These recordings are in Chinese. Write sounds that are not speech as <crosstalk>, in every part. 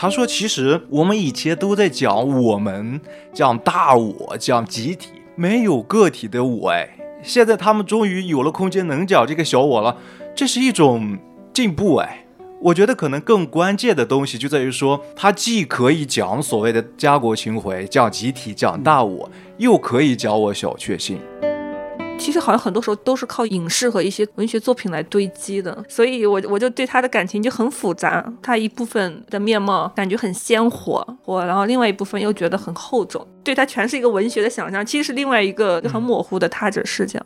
他说，其实我们以前都在讲我们，讲大我，讲集体，没有个体的我。哎，现在他们终于有了空间能讲这个小我了，这是一种进步。哎，我觉得可能更关键的东西就在于说，他既可以讲所谓的家国情怀，讲集体，讲大我，又可以讲我小确幸。其实好像很多时候都是靠影视和一些文学作品来堆积的，所以我我就对他的感情就很复杂。他一部分的面貌感觉很鲜活，我然后另外一部分又觉得很厚重，对他全是一个文学的想象，其实是另外一个很模糊的他者视角。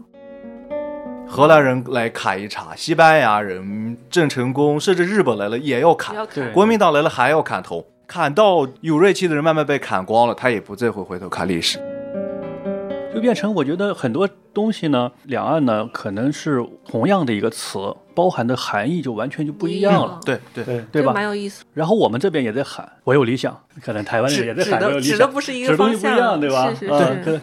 荷兰人来砍一茬，西班牙人郑成功，甚至日本来了也要砍，国民党来了还要砍头，砍到有锐气的人慢慢被砍光了，他也不再会回头看历史。就变成我觉得很多东西呢，两岸呢可能是同样的一个词，包含的含义就完全就不一样了。对对对对吧？蛮有意思。然后我们这边也在喊“我有理想”，可能台湾人也在喊“我有理想”，指的不是一个方向，对吧？是是是。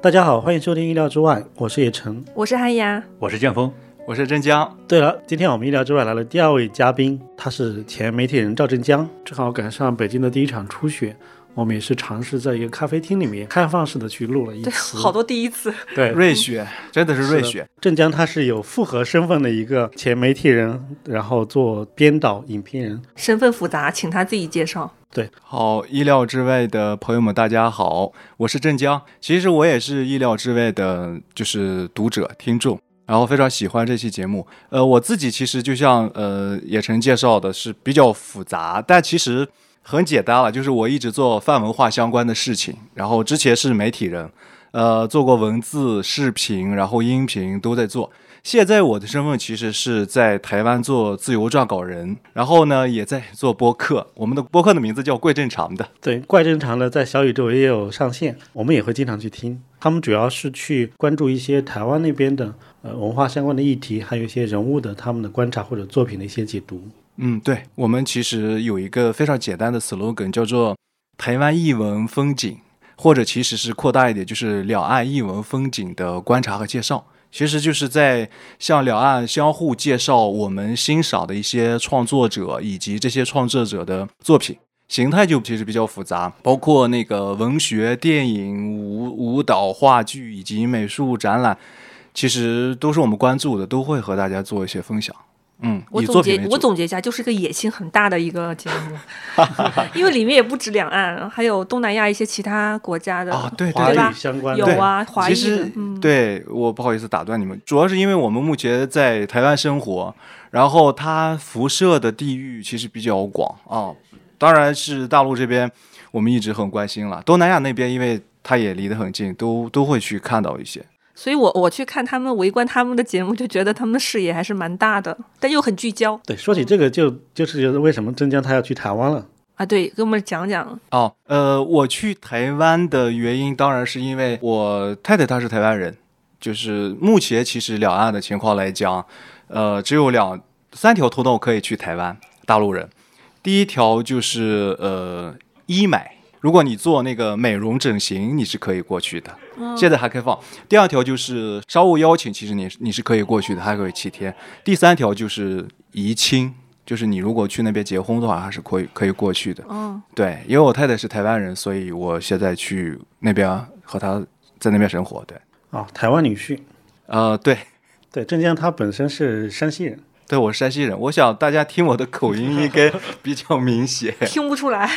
大家好，欢迎收听《意料之外》，我是叶晨，我是韩雅，我是剑锋，我是镇江。对了，今天我们《意料之外》来了第二位嘉宾，他是前媒体人赵镇江，正好赶上北京的第一场初雪。我们也是尝试在一个咖啡厅里面开放式的去录了一次，好多第一次。<laughs> 对，瑞雪真的是瑞雪。镇江他是有复合身份的一个前媒体人，然后做编导、影评人，身份复杂，请他自己介绍。对，好，意料之外的朋友们，大家好，我是镇江。其实我也是意料之外的，就是读者、听众，然后非常喜欢这期节目。呃，我自己其实就像呃野晨介绍的，是比较复杂，但其实。很简单了，就是我一直做泛文化相关的事情，然后之前是媒体人，呃，做过文字、视频，然后音频都在做。现在我的身份其实是在台湾做自由撰稿人，然后呢也在做播客。我们的播客的名字叫怪正常的，对，怪正常的在小宇宙也有上线，我们也会经常去听。他们主要是去关注一些台湾那边的呃文化相关的议题，还有一些人物的他们的观察或者作品的一些解读。嗯，对，我们其实有一个非常简单的 slogan，叫做“台湾译文风景”，或者其实是扩大一点，就是两岸译文风景的观察和介绍。其实就是在向两岸相互介绍我们欣赏的一些创作者以及这些创作者的作品。形态就其实比较复杂，包括那个文学、电影、舞舞蹈、话剧以及美术展览，其实都是我们关注的，都会和大家做一些分享。嗯，我总结我总结一下，就是个野心很大的一个节目，<laughs> 因为里面也不止两岸，还有东南亚一些其他国家的啊，对对吧？相关有啊，华裔。其实对我不好意思打断你们，主要是因为我们目前在台湾生活，然后它辐射的地域其实比较广啊。当然是大陆这边，我们一直很关心了。东南亚那边，因为它也离得很近，都都会去看到一些。所以，我我去看他们围观他们的节目，就觉得他们的视野还是蛮大的，但又很聚焦。对，说起这个，就就是觉得为什么镇江他要去台湾了啊？对，给我们讲讲。哦，呃，我去台湾的原因，当然是因为我太太她是台湾人。就是目前其实两岸的情况来讲，呃，只有两三条通道可以去台湾，大陆人。第一条就是呃医美。如果你做那个美容整形，你是可以过去的，现在还开放。第二条就是商务邀请，其实你你是可以过去的，还可以七天。第三条就是移亲，就是你如果去那边结婚的话，还是可以可以过去的。嗯，对，因为我太太是台湾人，所以我现在去那边和她在那边生活。对，哦，台湾女婿，呃，对，对，郑江他本身是山西人，对我是山西人，我想大家听我的口音应该比较明显，<laughs> 听不出来。<laughs>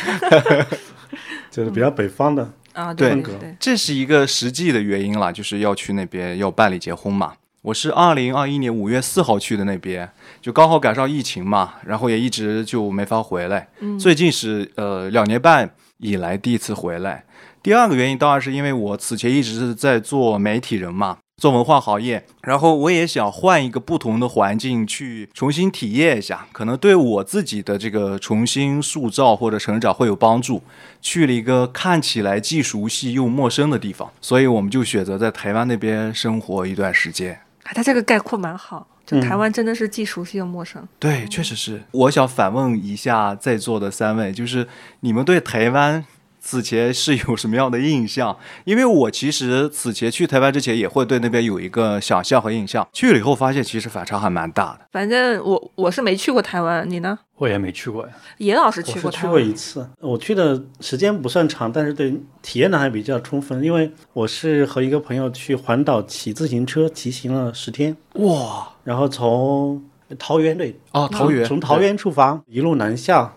<laughs> 就是比较北方的啊，对，这是一个实际的原因啦，就是要去那边要办理结婚嘛。我是二零二一年五月四号去的那边，就刚好赶上疫情嘛，然后也一直就没法回来。最近是呃两年半以来第一次回来。第二个原因当然是因为我此前一直是在做媒体人嘛。做文化行业，然后我也想换一个不同的环境去重新体验一下，可能对我自己的这个重新塑造或者成长会有帮助。去了一个看起来既熟悉又陌生的地方，所以我们就选择在台湾那边生活一段时间。他这个概括蛮好，就台湾真的是既熟悉又陌生。对，确实是。我想反问一下在座的三位，就是你们对台湾此前是有什么样的印象？<laughs> 因为我其实此前去台湾之前也会对那边有一个想象和印象，去了以后发现其实反差还蛮大的。反正我我是没去过台湾，你呢？我也没去过呀。严老师去去过台湾，过一次，我去的时间不算长，但是对体验的还比较充分，因为我是和一个朋友去环岛骑自行车，骑行了十天，哇然后从桃园对哦，桃园从桃园出发，一路南下，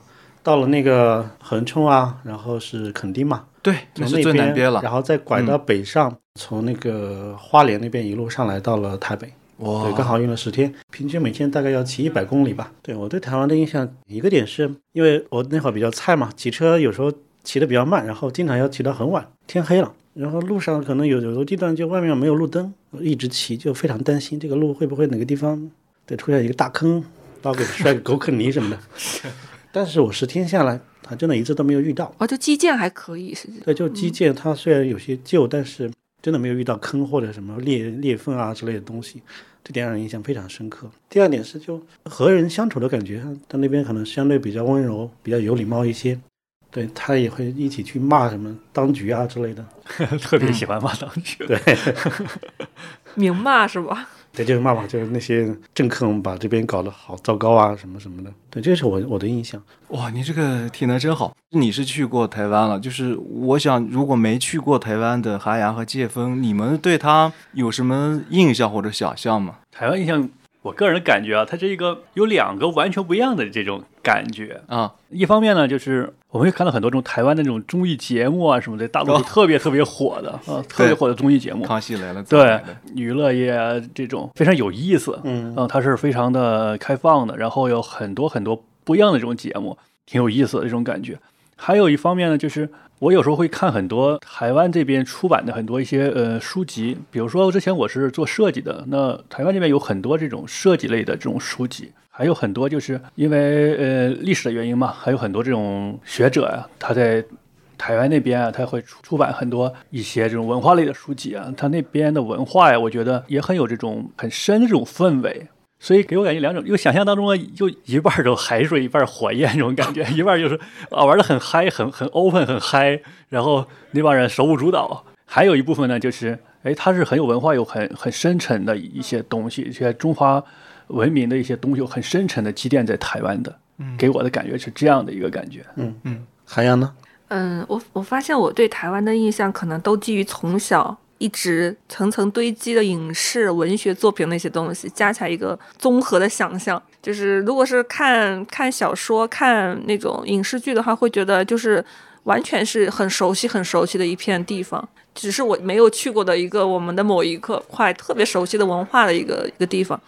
到了那个横冲啊，然后是垦丁嘛，对，那是从那最南边了。嗯然后再拐到北上，从那个花莲那边一路上来到了台北。哇对，刚好用了十天，平均每天大概要骑一百公里吧。对我对台湾的印象，一个点是因为我那会儿比较菜嘛，骑车有时候骑得比较慢，然后经常要骑到很晚，天黑了，然后路上可能有有的地段就外面没有路灯，我一直骑就非常担心这个路会不会哪个地方对出现一个大坑，把我给摔个狗啃泥什么的。<laughs> 但是我十天下来，他真的一次都没有遇到。哦，就基建还可以，实际对，就基建它虽然有些旧，但是真的没有遇到坑或者什么裂裂缝啊之类的东西，这点让人印象非常深刻。第二点是就和人相处的感觉，他那边可能相对比较温柔，比较有礼貌一些。对他也会一起去骂什么当局啊之类的，<laughs> 特别喜欢骂当局。对 <laughs> 明骂是吧？对，就是骂骂，就是那些政客们把这边搞得好糟糕啊什么什么的。对，这是我我的印象。哇，你这个体能真好。你是去过台湾了，就是我想，如果没去过台湾的韩阳和介峰，你们对他有什么印象或者想象吗？台湾印象，我个人感觉啊，它这一个有两个完全不一样的这种感觉。啊，一方面呢，就是我们会看到很多这种台湾的这种综艺节目啊什么的，大陆是特别特别火的啊，特别火的综艺节目。康熙来了，对娱乐业啊这种非常有意思，嗯它是非常的开放的，然后有很多很多不一样的这种节目，挺有意思的这种感觉。还有一方面呢，就是我有时候会看很多台湾这边出版的很多一些呃书籍，比如说之前我是做设计的，那台湾这边有很多这种设计类的这种书籍，还有很多就是因为呃历史的原因嘛，还有很多这种学者呀、他在台湾那边啊，他会出出版很多一些这种文化类的书籍啊，他那边的文化呀，我觉得也很有这种很深的这种氛围。所以给我感觉两种，因为想象当中啊，就一半儿都海水，一半儿火焰这种感觉，<laughs> 一半儿就是啊玩的很嗨，很很 open，很嗨，然后那帮人手舞足蹈。还有一部分呢，就是哎，它是很有文化，有很很深沉的一些东西，一些中华文明的一些东西，有很深沉的积淀在台湾的。给我的感觉是这样的一个感觉。韩阳呢？嗯，我我发现我对台湾的印象可能都基于从小一直层层堆积的影视文学作品那些东西，加起来一个综合的想象。就是如果是看看小说、看那种影视剧的话，会觉得就是完全是很熟悉、很熟悉的一片地方，只是我没有去过的一个我们的某一个块特别熟悉的文化的一个一个地方。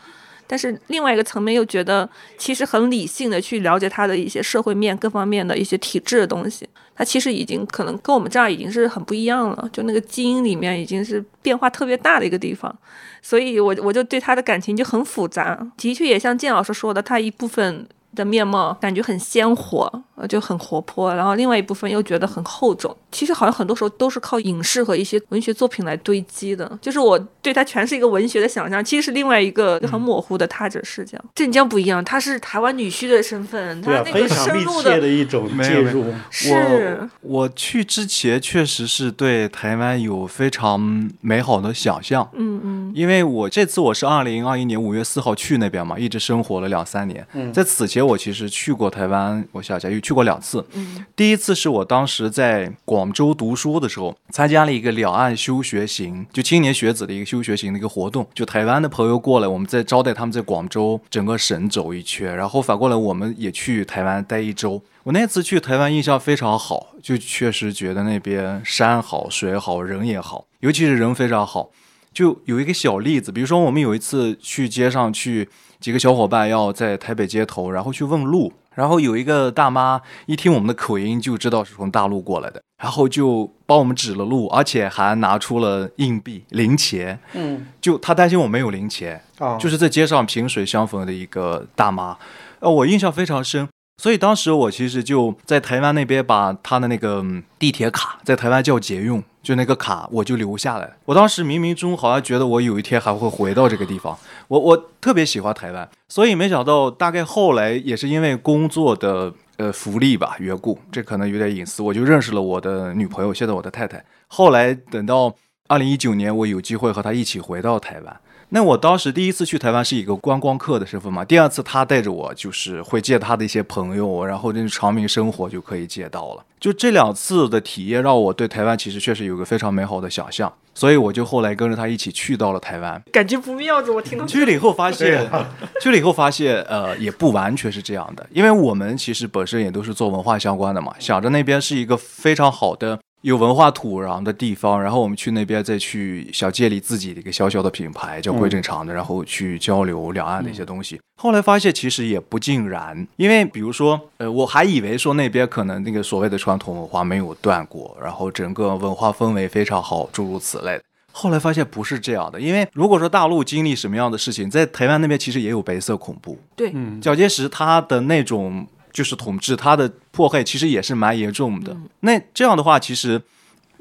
但是另外一个层面又觉得，其实很理性的去了解它的一些社会面各方面的一些体制的东西，它其实已经可能跟我们这儿已经是很不一样了，就那个基因里面已经是变化特别大的一个地方，所以我我就对他的感情就很复杂。的确也像建老师说的，他一部分的面貌感觉很鲜活，呃，就很活泼，然后另外一部分又觉得很厚重。其实好像很多时候都是靠影视和一些文学作品来堆积的，就是我对它全是一个文学的想象，其实是另外一个很模糊的他者视角。镇江不一样，他是台湾女婿的身份，他啊，那个非常密深入切的一种介入。是我我去之前确实是对台湾有非常美好的想象，嗯嗯因为我这次我是二零二一年五月四号去那边嘛，一直生活了两三年。嗯在此前我其实去过台湾，我小家又去过两次。嗯第一次是我当时在广州读书的时候，参加了一个两岸休学行，就青年学子的一个休学行的一个活动。就台湾的朋友过来，我们在招待他们在广州整个省走一圈，然后反过来我们也去台湾待一周。我那次去台湾印象非常好，就确实觉得那边山好水好人也好，尤其是人非常好。就有一个小例子，比如说我们有一次去街上去，几个小伙伴要在台北街头，然后去问路，然后有一个大妈一听我们的口音就知道是从大陆过来的，然后就帮我们指了路，而且还拿出了硬币零钱，嗯，就她担心我没有零钱，啊，就是在街上萍水相逢的一个大妈，呃，我印象非常深。所以当时我其实就在台湾那边把他的那个地铁卡，在台湾叫捷运，就那个卡我就留下来。我当时冥冥中好像觉得我有一天还会回到这个地方，我我特别喜欢台湾，所以没想到大概后来也是因为工作的呃福利吧缘故，这可能有点隐私，我就认识了我的女朋友，现在我的太太。后来等到二零一九年，我有机会和她一起回到台湾。那我当时第一次去台湾是以一个观光客的身份嘛，第二次他带着我就是会见他的一些朋友，然后那种长明生活就可以借到了。就这两次的体验让我对台湾其实确实有个非常美好的想象，所以我就后来跟着他一起去到了台湾。感觉不妙的，我听到去了以后发现，<laughs> 去了以后发现，呃，也不完全是这样的，因为我们其实本身也都是做文化相关的嘛，想着那边是一个非常好的。有文化土壤的地方，然后我们去那边再去想建立自己的一个小小的品牌，叫归正常的，然后去交流两岸的一些东西。后来发现其实也不尽然，因为比如说，呃，我还以为说那边可能那个所谓的传统文化没有断过，然后整个文化氛围非常好，诸如此类。后来发现不是这样的，因为如果说大陆经历什么样的事情，在台湾那边其实也有白色恐怖。对，蒋介石他的那种。就是统治，它的破坏其实也是蛮严重的。那这样的话，其实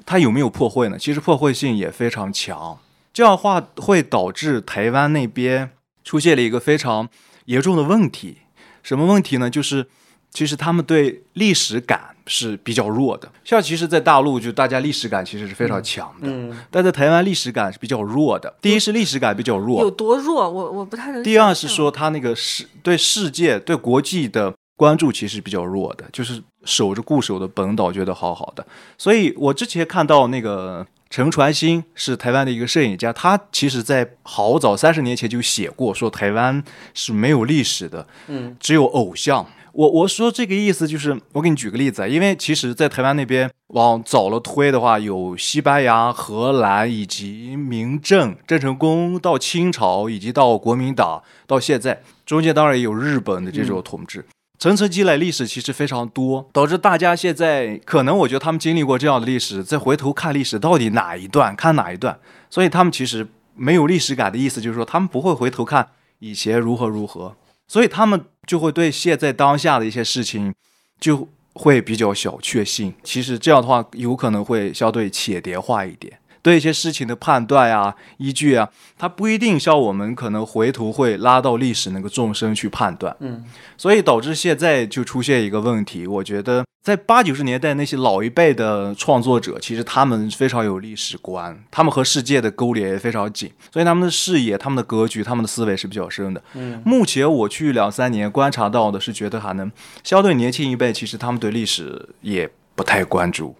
它有没有破坏呢？其实破坏性也非常强。这样的话会导致台湾那边出现了一个非常严重的问题。什么问题呢？就是其实他们对历史感是比较弱的。像其实，在大陆就大家历史感其实是非常强的，但在台湾历史感是比较弱的。第一是历史感比较弱，有多弱？我我不太能。第二是说他那个世对世界对国际的。关注其实比较弱的，就是守着固守的本岛，觉得好好的。所以我之前看到那个陈传兴是台湾的一个摄影家，他其实在好早三十年前就写过，说台湾是没有历史的，嗯，只有偶像。我我说这个意思就是，我给你举个例子啊，因为其实，在台湾那边往早了推的话，有西班牙、荷兰以及明郑、郑成功到清朝，以及到国民党到现在，中间当然也有日本的这种统治。层层积累历史其实非常多，导致大家现在可能我觉得他们经历过这样的历史，再回头看历史到底哪一段看哪一段，所以他们其实没有历史感的意思，就是说他们不会回头看以前如何如何，所以他们就会对现在当下的一些事情就会比较小确幸。其实这样的话有可能会相对浅叠化一点。对一些事情的判断呀、依据啊，它不一定像我们可能回头会拉到历史那个纵深去判断。嗯，所以导致现在就出现一个问题，我觉得在八九十年代那些老一辈的创作者，其实他们非常有历史观，他们和世界的勾连也非常紧，所以他们的视野、他们的格局、他们的思维是比较深的。嗯，目前我去两三年观察到的是，觉得还能相对年轻一辈，其实他们对历史也不太关注。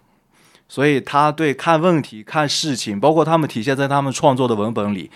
所以他对看问题、看事情，包括他们体现在他们创作的文本里，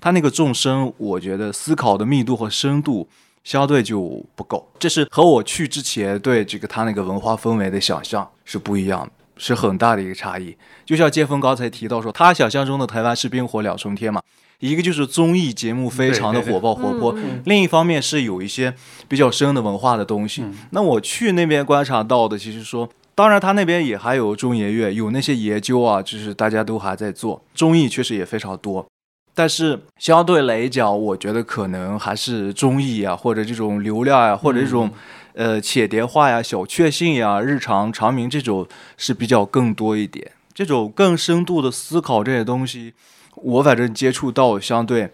他那个纵深，我觉得思考的密度和深度相对就不够。这是和我去之前对这个他那个文化氛围的想象是不一样的，是很大的一个差异。就像剑锋刚才提到说，他想象中的台湾是冰火两重天嘛，一个就是综艺节目非常的火爆活泼，另一方面是有一些比较深的文化的东西。那我去那边观察到的，其实说。当然，他那边也还有中研院，有那些研究啊，就是大家都还在做综艺，确实也非常多。但是相对来讲，我觉得可能还是综艺啊，或者这种流量呀，或者这种呃浅碟化呀、小确幸呀、日常长鸣这种是比较更多一点。这种更深度的思考这些东西，我反正接触到相对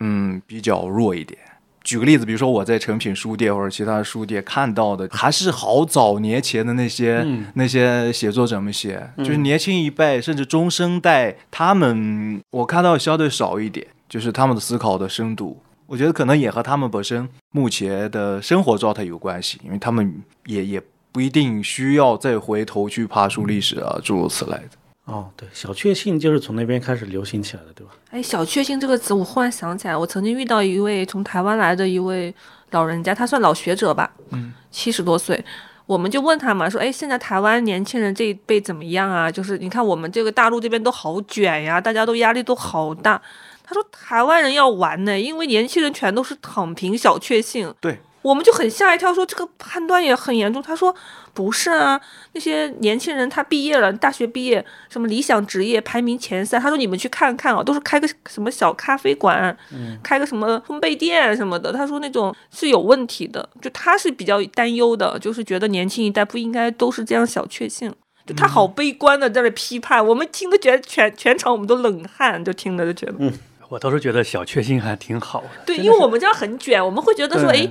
嗯比较弱一点。举个例子，比如说我在诚品书店或者其他书店看到的，还是好早年前的那些那些写作者们写，就是年轻一辈甚至中生代，他们我看到相对少一点，就是他们的思考的深度，我觉得可能也和他们本身目前的生活状态有关系，因为他们也也不一定需要再回头去爬书历史啊，诸如此类的。哦，对，小确幸就是从那边开始流行起来的，对吧？哎，小确幸这个词，我忽然想起来，我曾经遇到一位从台湾来的一位老人家，他算老学者吧，嗯，七十多岁，我们就问他嘛，说，哎，现在台湾年轻人这一辈怎么样啊？就是你看我们这个大陆这边都好卷呀，大家都压力都好大。他说台湾人要玩呢，因为年轻人全都是躺平小确幸。对。我们就很吓一跳，说这个判断也很严重。他说不是啊，那些年轻人他毕业了，大学毕业，什么理想职业排名前三。他说你们去看看啊，都是开个什么小咖啡馆，开个什么烘焙店什么的。他说那种是有问题的，就他是比较担忧的，就是觉得年轻一代不应该都是这样小确幸。就他好悲观的在那批判，我们听的觉得全全场我们都冷汗，就听着就觉得，嗯我倒是觉得小确幸还挺好的。对，因为我们这样很卷，我们会觉得说，哎。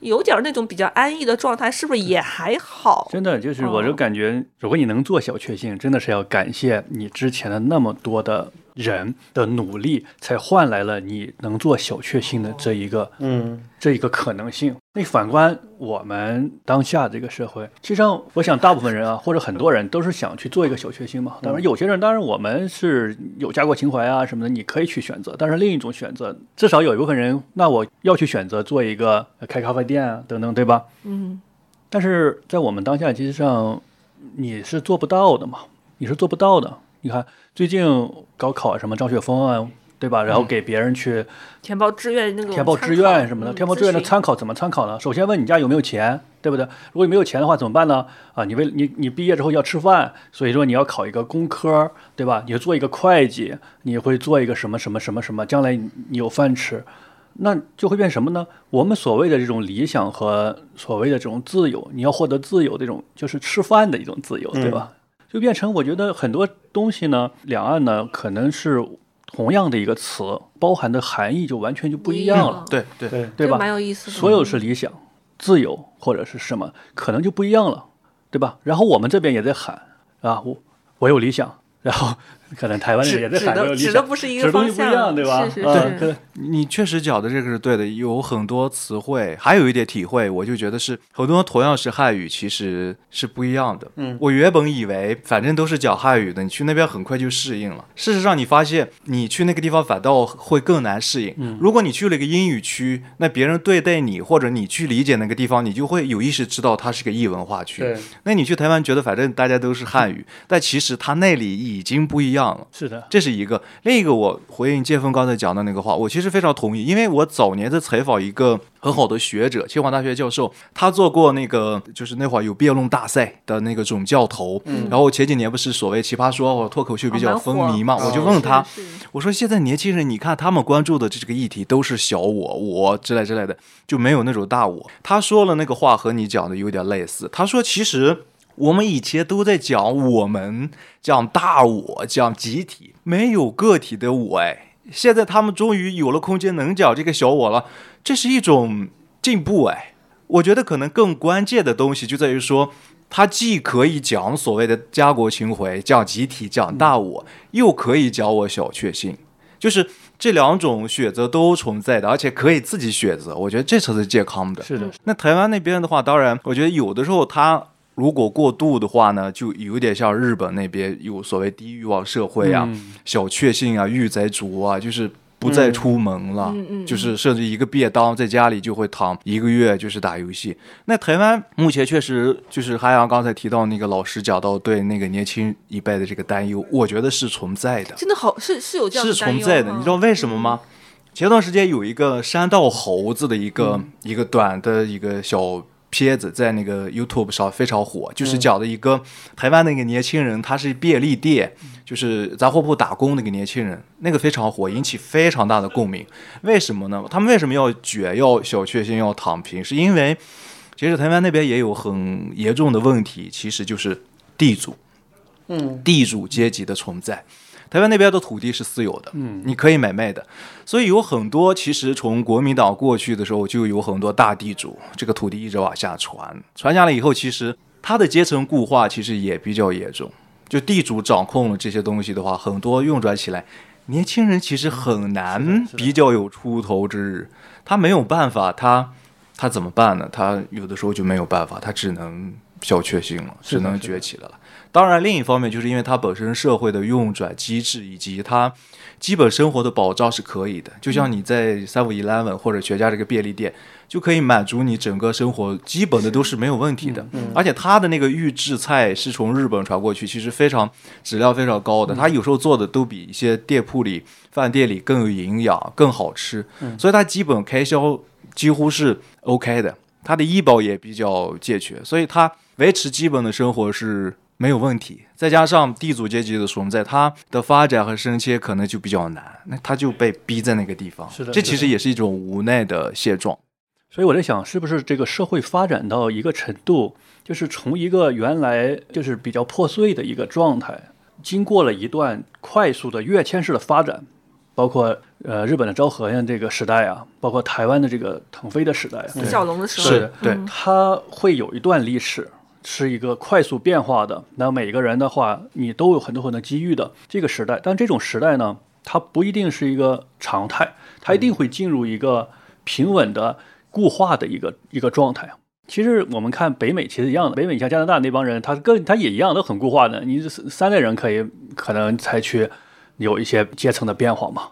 有点那种比较安逸的状态，是不是也还好？真的就是，我就哦感觉，如果你能做小确幸，真的是要感谢你之前的那么多的人的努力，才换来了你能做小确幸的这一个嗯这一个可能性。那反观我们当下这个社会，其实上我想大部分人啊，或者很多人都是想去做一个小确幸嘛。当然，有些人当然我们是有家国情怀啊什么的，你可以去选择。但是另一种选择，至少有一部分人，那我要去选择做一个呃开咖啡店啊等等，对吧？嗯，但是在我们当下，其实上你是做不到的嘛，你是做不到的。你看最近高考啊什么张雪峰啊，对吧？然后给别人去填报志愿那个填报志愿什么的，嗯填报志愿的参考怎么参考呢？首先问你家有没有钱，对不对？如果你没有钱的话怎么办呢？啊，你为你你毕业之后要吃饭，所以说你要考一个工科，对吧？你要做一个会计，你会做一个什么什么什么什么，将来你有饭吃。那就会变什么呢？我们所谓的这种理想和所谓的这种自由，你要获得自由这种，就是吃饭的一种自由，对吧？就变成我觉得很多东西呢，两岸呢可能是同样的一个词，包含的含义就完全就不一样了，对对对，对吧？蛮有意思的。所有是理想、自由或者是什么，可能就不一样了，对吧？然后我们这边也在喊啊，我我有理想，然后可能台湾人指也在指的喊我有理想，指的不是一指的东个方向，不一样，对吧？是是啊是可你确实讲的这个是对的，有很多词汇，还有一点体会，我就觉得是很多同样是汉语，其实是不一样的。嗯，我原本以为反正都是讲汉语的，你去那边很快就适应了。事实上，你发现你去那个地方反倒会更难适应。嗯如果你去了一个英语区，那别人对待你，或者你去理解那个地方，你就会有意识知道它是个异文化区。对，那你去台湾觉得反正大家都是汉语，但其实它那里已经不一样了。是的，这是一个，另一个我回应建峰刚才讲的那个话，我其实非常同意，因为我早年在采访一个很好的学者，清华大学教授，他做过那个就是那会儿有辩论大赛的那个总教头，然后前几年不是所谓奇葩说或者脱口秀比较风靡嘛，哦我就问他，是是是我说现在年轻人，你看他们关注的这个议题都是小我、我之类之类的，就没有那种大我。他说了那个话和你讲的有点类似。他说其实我们以前都在讲我们、讲大我、讲集体，没有个体的我。哎，现在他们终于有了空间能讲这个小我了，这是一种进步。哎，我觉得可能更关键的东西就在于说。他既可以讲所谓的家国情怀，讲集体，讲大我，又可以讲我小确幸，就是这两种选择都存在的，而且可以自己选择。我觉得这才是健康的。是的，那台湾那边的话，当然，我觉得有的时候它如果过度的话呢，就有点像日本那边有所谓低欲望社会啊、嗯小确幸啊、御宅族啊，就是不再出门了，就是甚至一个便当在家里就会躺一个月，就是打游戏。那台湾目前确实就是韩阳刚才提到那个老师讲到对那个年轻一辈的这个担忧，我觉得是存在的。真的好是是有这样是的担忧存在的，你知道为什么吗？前段时间有一个山道猴子的一个、嗯一个短的一个小片子，在那个 YouTube 上非常火，嗯就是讲的一个台湾的一个年轻人，他是便利店，就是杂货铺打工的一个年轻人，那个非常火，引起非常大的共鸣。为什么呢？他们为什么要卷，要小确幸，要躺平？是因为其实台湾那边也有很严重的问题，其实就是地主。嗯，地主阶级的存在。台湾那边的土地是私有的，嗯你可以买卖的，所以有很多其实从国民党过去的时候就有很多大地主，这个土地一直往下传，传下来以后，其实他的阶层固化其实也比较严重。就地主掌控了这些东西的话，很多运转起来，年轻人其实很难比较有出头之日，他没有办法，他他怎么办呢？他有的时候就没有办法，他只能小确幸了，只能是的是的崛起的了。当然，另一方面就是因为它本身社会的运转机制以及它基本生活的保障是可以的，就像你在三五 eleven 或者全家这个便利店，就可以满足你整个生活基本的都是没有问题的。而且它的那个预制菜是从日本传过去，其实非常质量非常高的，它有时候做的都比一些店铺里、饭店里更有营养、更好吃，所以它基本开销几乎是 OK 的。它的医保也比较健全，所以他维持基本的生活是没有问题。再加上地主阶级的存在，他的发展和升迁可能就比较难，那他就被逼在那个地方。是的这其实也是一种无奈的现状。所以我在想，是不是这个社会发展到一个程度，就是从一个原来就是比较破碎的一个状态，经过了一段快速的跃迁式的发展，包括呃日本的昭和呀这个时代啊，包括台湾的这个腾飞的时代啊，李小龙的时代，是对嗯它会有一段历史，是一个快速变化的。那每个人的话，你都有很多很多机遇的这个时代。但这种时代呢，它不一定是一个常态，它一定会进入一个平稳的固化的一个一个状态。其实我们看北美其实一样的，北美像加拿大那帮人，他更他也一样都很固化的。你这三代人可以可能才去有一些阶层的变化嘛。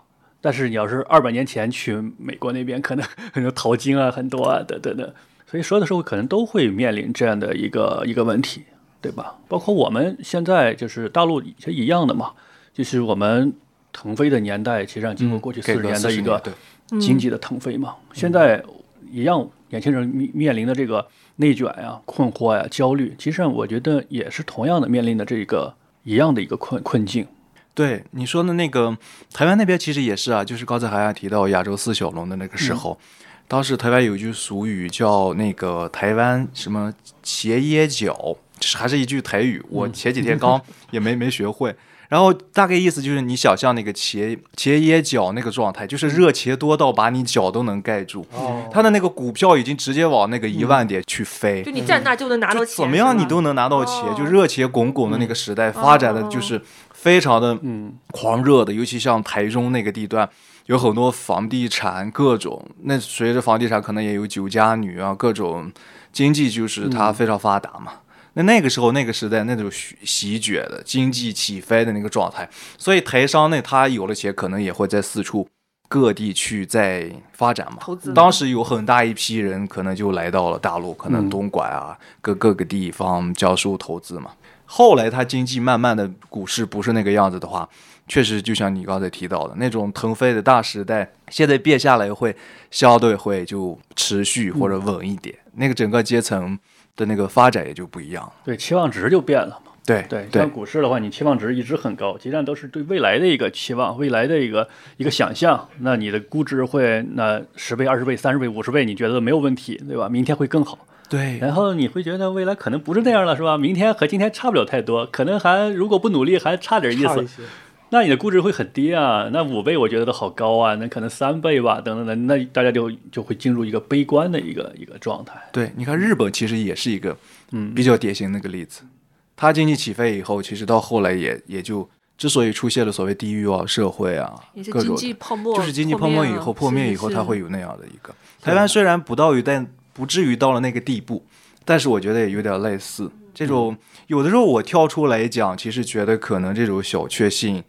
但是你要是二百年前去美国那边，可能很多淘金啊，很多啊，等等等。所以所有的社会可能都会面临这样的一个一个问题，对吧？包括我们现在就是大陆也一样的嘛，就是我们腾飞的年代，其实上经过过去四十嗯给个40年的一个对经济的腾飞嘛，现在一样，年轻人面面临的这个内卷呀、困惑呀、焦虑，其实上我觉得也是同样的面临的这个一样的一个困困境。对你说的那个台湾那边其实也是啊，就是刚才还提到亚洲四小龙的那个时候，当时台湾有一句俗语叫那个台湾什么茄椰角，就是还是一句台语，我前几天刚 <laughs> 也没没学会。然后大概意思就是你想象那个茄茄椰角那个状态，就是热茄多到把你脚都能盖住，哦，它的那个股票已经直接往那个一万点去飞，就你。站那就能拿到钱，怎么样你都能拿到钱，哦。就热茄滚滚的那个时代发展的就是非常的嗯狂热的，尤其像台中那个地段，有很多房地产各种，那随着房地产可能也有酒家女啊，各种经济就是它非常发达嘛。那那个时候那个时代那种席席卷的经济起飞的那个状态，所以台商呢，他有了钱，可能也会在四处各地去在发展嘛。投资当时有很大一批人可能就来到了大陆，可能嗯东莞啊，各各个地方教书投资嘛。后来它经济慢慢的股市不是那个样子的话，确实就像你刚才提到的那种腾飞的大时代，现在变下来会相对会就持续或者稳一点，那个整个阶层的那个发展也就不一样了。对，期望值就变了嘛。对对，对像股市的话，你期望值一直很高，实际上都是对未来的一个期望，未来的一个一个想象。那你的估值会那十倍、二十倍、三十倍、五十倍，你觉得没有问题，对吧？明天会更好。对然后你会觉得未来可能不是那样了，是吧？明天和今天差不了太多，可能还如果不努力还差点意思差一。些。那你的估值会很低啊，那五倍我觉得都好高啊，那可能三倍吧，等等等，那大家就就会进入一个悲观的一个一个状态。对，你看日本其实也是一个嗯比较典型的一个例子。它经济起飞以后，其实到后来也也就之所以出现了所谓地域啊、社会啊也是经各种的济泡沫，就是经济泡沫以后破灭以后，它会有有那样的一个。台湾虽然不到于，但不至于到了那个地步，但是我觉得也有点类似。这种有的时候我跳出来讲，其实觉得可能这种小确幸，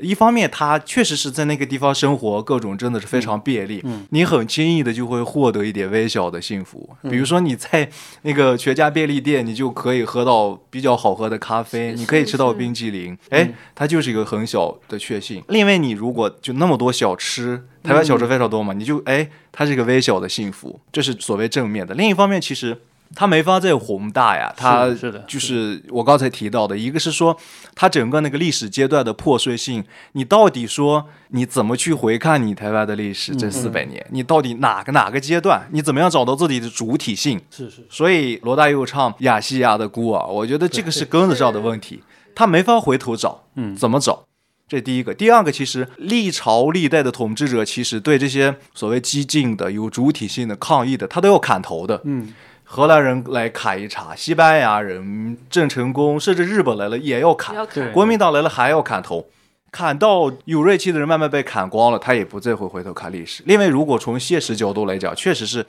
一方面他确实是在那个地方生活，各种真的是非常便利，你很轻易的就会获得一点微小的幸福。比如说你在那个全家便利店，你就可以喝到比较好喝的咖啡，你可以吃到冰激凌，哎，它就是一个很小的确幸。另外，你如果就那么多小吃，台湾小吃非常多嘛，你就哎，它是一个微小的幸福，这是所谓正面的。另一方面，其实。它没法再宏大呀，它是的就是我刚才提到的，一个是说它整个那个历史阶段的破碎性，你到底说你怎么去回看你台湾的历史这四百年，你到底哪个哪个阶段，你怎么样找到自己的主体性？是。是，所以罗大佑唱《亚细亚的孤儿》，我觉得这个是根子上的问题，他没法回头找，嗯。怎么找？这第一个，第二个，其实历朝历代的统治者，其实对这些所谓激进的、有主体性的抗议的，他都要砍头的。嗯，荷兰人来砍一茬，西班牙人、郑成功，甚至日本来了也要砍，国民党来了还要砍头，砍到有锐气的人慢慢被砍光了，他也不再会回头看历史。另外，如果从现实角度来讲，确实是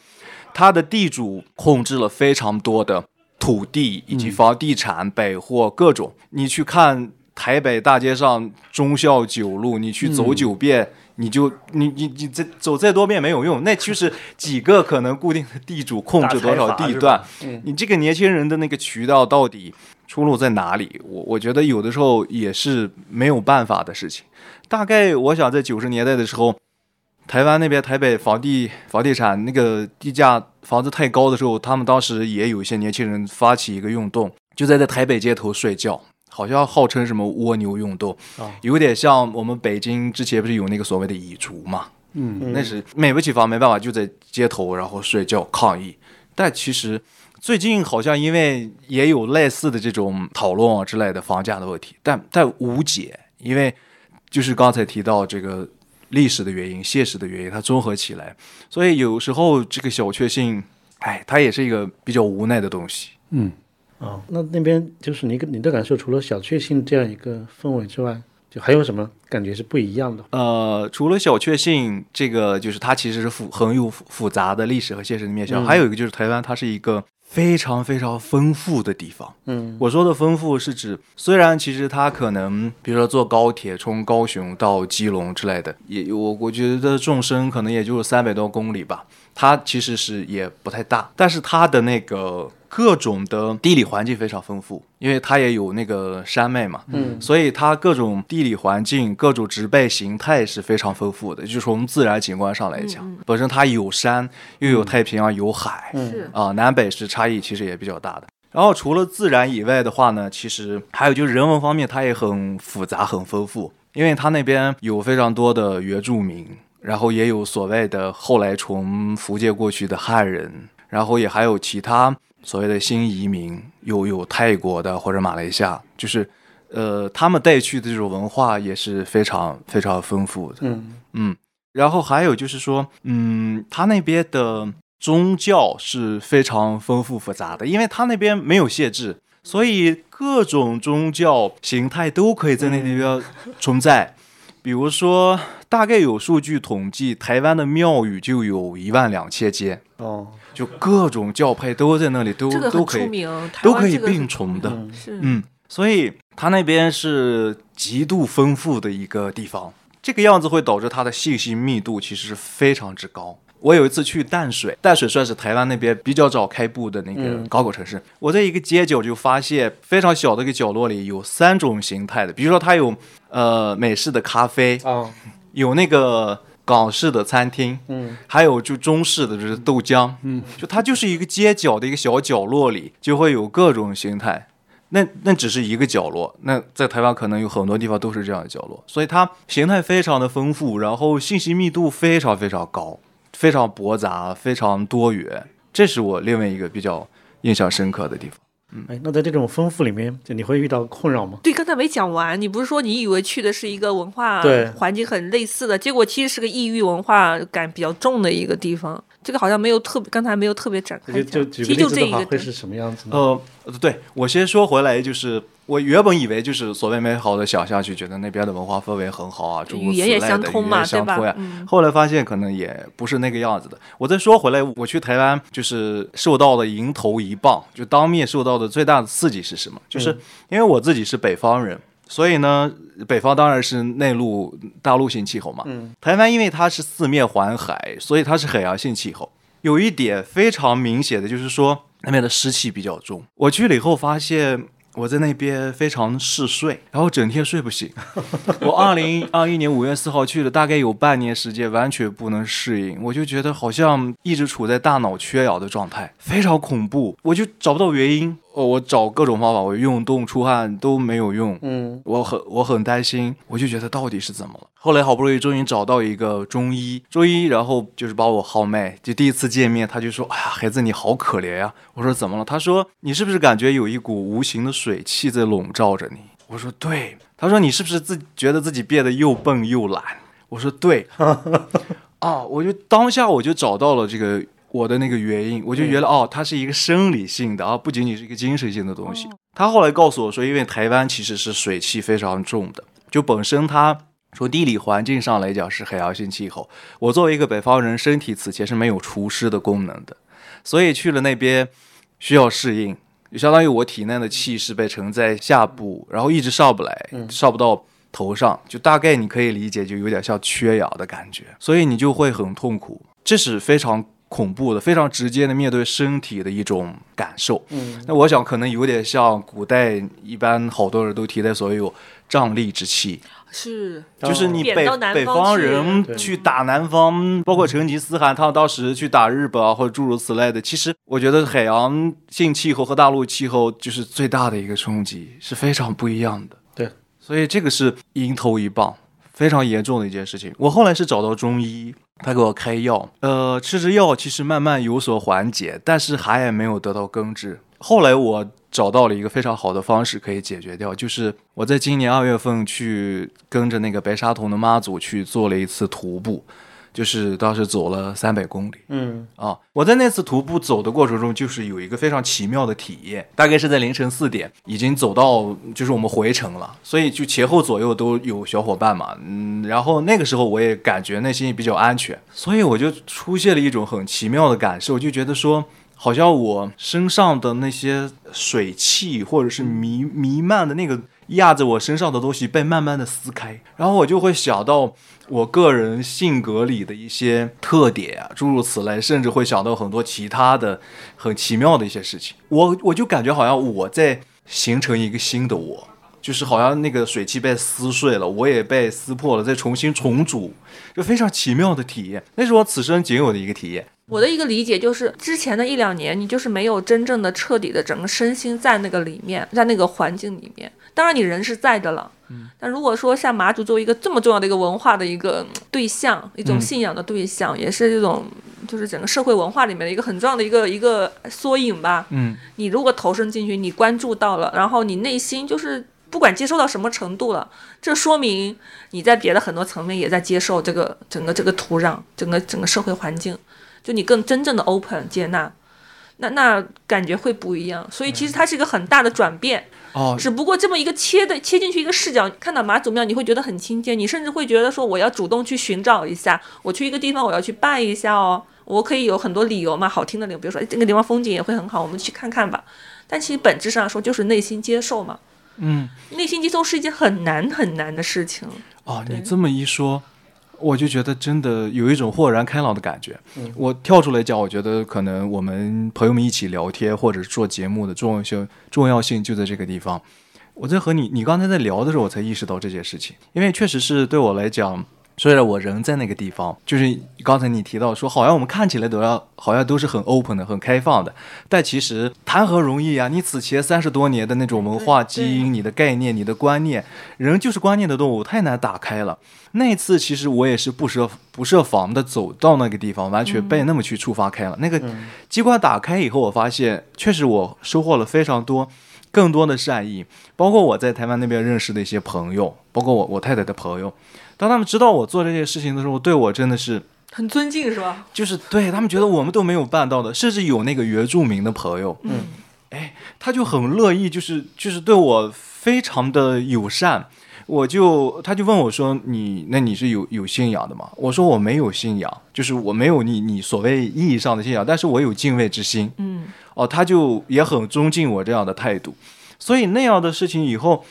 他的地主控制了非常多的土地以及房地产、百货各种。你去看台北大街上忠孝九路，你去走九遍。你就你你你这走再多遍没有用，那就是几个可能固定的地主控制多少地段，你这个年轻人的那个渠道到底出路在哪里？我我觉得有的时候也是没有办法的事情。大概我想在九十年代的时候，台湾那边台北房地房地产那个地价房子太高的时候，他们当时也有一些年轻人发起一个运动，就在在台北街头睡觉。好像号称什么蜗牛运动，哦有点像我们北京之前不是有那个所谓的蚁族嘛？嗯，那是买不起房没办法，就在街头然后睡觉抗议。但其实最近好像因为也有类似的这种讨论啊之类的房价的问题，但但无解，因为就是刚才提到这个历史的原因、现实的原因，它综合起来，所以有时候这个小确幸，哎，它也是一个比较无奈的东西。嗯，哦，那那边就是你你的感受，除了小确幸这样一个氛围之外，就还有什么感觉是不一样的？呃，除了小确幸，这个就是它其实是复很有复复杂的历史和现实的面向，嗯还有一个就是台湾，它是一个非常非常丰富的地方。嗯我说的丰富是指，虽然其实它可能，比如说坐高铁从高雄到基隆之类的，也我我觉得纵深可能也就是三百多公里吧，它其实是也不太大，但是它的那个各种的地理环境非常丰富，因为它也有那个山脉嘛，嗯所以它各种地理环境、各种植被形态是非常丰富的。就是从自然景观上来讲，嗯本身它有山，又有太平洋，有海，嗯是啊、南北是差异其实也比较大的。然后除了自然以外的话呢，其实还有就是人文方面，它也很复杂、很丰富，因为它那边有非常多的原住民，然后也有所谓的后来从福建过去的汉人，然后也还有其他所谓的新移民，有有泰国的或者马来西亚，就是呃他们带去的这种文化也是非常非常丰富的。嗯嗯，然后还有就是说，嗯，他那边的宗教是非常丰富复杂的，因为他那边没有限制，所以各种宗教形态都可以在那边存在。比如说，大概有数据统计，台湾的庙宇就有一万两千间，哦就各种教派都在那里，都这个都可以都可以并存的。嗯是嗯，所以它那边是极度丰富的一个地方，这个样子会导致它的信息密度其实是非常之高。我有一次去淡水，淡水算是台湾那边比较早开埠的那个嗯高口城市。我在一个街角就发现，非常小的一个角落里有三种形态的，比如说它有呃美式的咖啡，哦有那个港式的餐厅，嗯还有就中式的就是豆浆，嗯，就它就是一个街角的一个小角落里，就会有各种形态。那那只是一个角落，那在台湾可能有很多地方都是这样的角落，所以它形态非常的丰富，然后信息密度非常非常高，非常驳杂，非常多元，这是我另外一个比较印象深刻的地方。哎，那在这种丰富里面，就你会遇到困扰吗？对，刚才没讲完，你不是说你以为去的是一个文化环境很类似的，结果其实是个异域文化感比较重的一个地方。这个好像没有特别，刚才没有特别展开就讲。就举个例其实就这一个子的话，会是什么样子呢？呃，对我先说回来，就是我原本以为就是所谓美好的想象，就觉得那边的文化氛围很好啊，诸如语言也此类的语相通嘛言相通呀。对吧嗯后来发现可能也不是那个样子的。我再说回来，我去台湾就是受到的迎头一棒，就当面受到的最大的刺激是什么？就是因为我自己是北方人。所以呢，北方当然是内陆大陆性气候嘛。嗯台湾因为它是四面环海，所以它是海洋性气候。有一点非常明显的就是说，那边的湿气比较重。我去了以后发现。我在那边非常嗜睡，然后整天睡不醒。<laughs> 我二零二一年五月四号去了，大概有半年时间完全不能适应，我就觉得好像一直处在大脑缺氧的状态，非常恐怖。我就找不到原因，哦，我找各种方法，我运动出汗都没有用。嗯我很我很担心，我就觉得到底是怎么了。后来好不容易终于找到一个中医，中医然后就是把我号脉，就第一次见面他就说：“哎呀，孩子你好可怜呀、我说：“怎么了？”他说：“你是不是感觉有一股无形的水汽在笼罩着你？”我说：“对。”他说：“你是不是自觉得自己变得又笨又懒？”我说：“对。<laughs> ”啊，我就当下我就找到了这个我的那个原因，我就觉得哦，它是一个生理性的啊，不仅仅是一个精神性的东西。他后来告诉我说，因为台湾其实是水汽非常重的，就本身它从地理环境上来讲是海洋性气候。我作为一个北方人，身体此前是没有除湿的功能的，所以去了那边需要适应，就相当于我体内的气是被沉在下部，然后一直上不来，上不到头上，就大概你可以理解，就有点像缺氧的感觉，所以你就会很痛苦，这是非常恐怖的，非常直接的面对身体的一种感受。嗯那我想可能有点像古代一般好多人都提的所谓有瘴疠之气，是就是你北北方人去打南方，包括成吉思汗他当时去打日本啊，或者诸如此类的。其实我觉得海洋性气候和大陆气候就是最大的一个冲击，是非常不一样的。对，所以这个是迎头一棒，非常严重的一件事情。我后来是找到中医，他给我开药，呃，吃着药其实慢慢有所缓解，但是还没有得到根治。后来我找到了一个非常好的方式可以解决掉，就是我在今年二月份去跟着那个白沙屯的妈祖去做了一次徒步。就是当时走了三百公里，嗯啊，我在那次徒步走的过程中，就是有一个非常奇妙的体验。大概是在凌晨四点，已经走到就是我们回程了，所以就前后左右都有小伙伴嘛，嗯，然后那个时候我也感觉内心也比较安全，所以我就出现了一种很奇妙的感受，就觉得说，好像我身上的那些水汽或者是弥弥漫的那个压在我身上的东西被慢慢的撕开，然后我就会想到。我个人性格里的一些特点啊，诸如此类，甚至会想到很多其他的很奇妙的一些事情。我我就感觉好像我在形成一个新的我，就是好像那个水汽被撕碎了，我也被撕破了，再重新重组，就非常奇妙的体验。那是我此生仅有的一个体验。我的一个理解就是，之前的一两年，你就是没有真正的彻底的整个身心在那个里面，在那个环境里面。当然，你人是在的了。嗯。但如果说像马祖作为一个这么重要的一个文化的一个对象，一种信仰的对象，也是这种就是整个社会文化里面的一个很重要的一个一个缩影吧。嗯。你如果投身进去，你关注到了，然后你内心就是不管接受到什么程度了，这说明你在别的很多层面也在接受这个整个这个土壤，整个整个社会环境，就你更真正的 open 接纳，那那感觉会不一样。所以其实它是一个很大的转变。哦，只不过这么一个切的切进去一个视角，看到妈祖庙，你会觉得很亲切，你甚至会觉得说我要主动去寻找一下，我去一个地方我要去拜一下哦，我可以有很多理由嘛，好听的理由，比如说这个地方风景也会很好，我们去看看吧。但其实本质上说就是内心接受嘛，嗯，内心接受是一件很难很难的事情。哦，你这么一说。我就觉得真的有一种豁然开朗的感觉。我跳出来讲，我觉得可能我们朋友们一起聊天或者做节目的重要性重要性就在这个地方。我在和你你刚才在聊的时候，我才意识到这件事情，因为确实是对我来讲。虽然我人在那个地方，就是刚才你提到说，好像我们看起来都要，好像都是很 open 的、很开放的，但其实谈何容易啊！你此前三十多年的那种文化基因、你的概念、你的观念，人就是观念的动物，太难打开了。那次其实我也是不设不设防的走到那个地方，完全被那么去触发开了。那个机关打开以后，我发现确实我收获了非常多、更多的善意，包括我在台湾那边认识的一些朋友，包括我我太太的朋友。当他们知道我做这件事情的时候，对我真的是很尊敬，是吧？就是对他们觉得我们都没有办到的，甚至有那个原住民的朋友，嗯，哎，他就很乐意，就是就是对我非常的友善。我就他就问我说：“你那你是有有信仰的吗？”我说：“我没有信仰，就是我没有你你所谓意义上的信仰，但是我有敬畏之心。”嗯，哦，他就也很尊敬我这样的态度，所以那样的事情以后。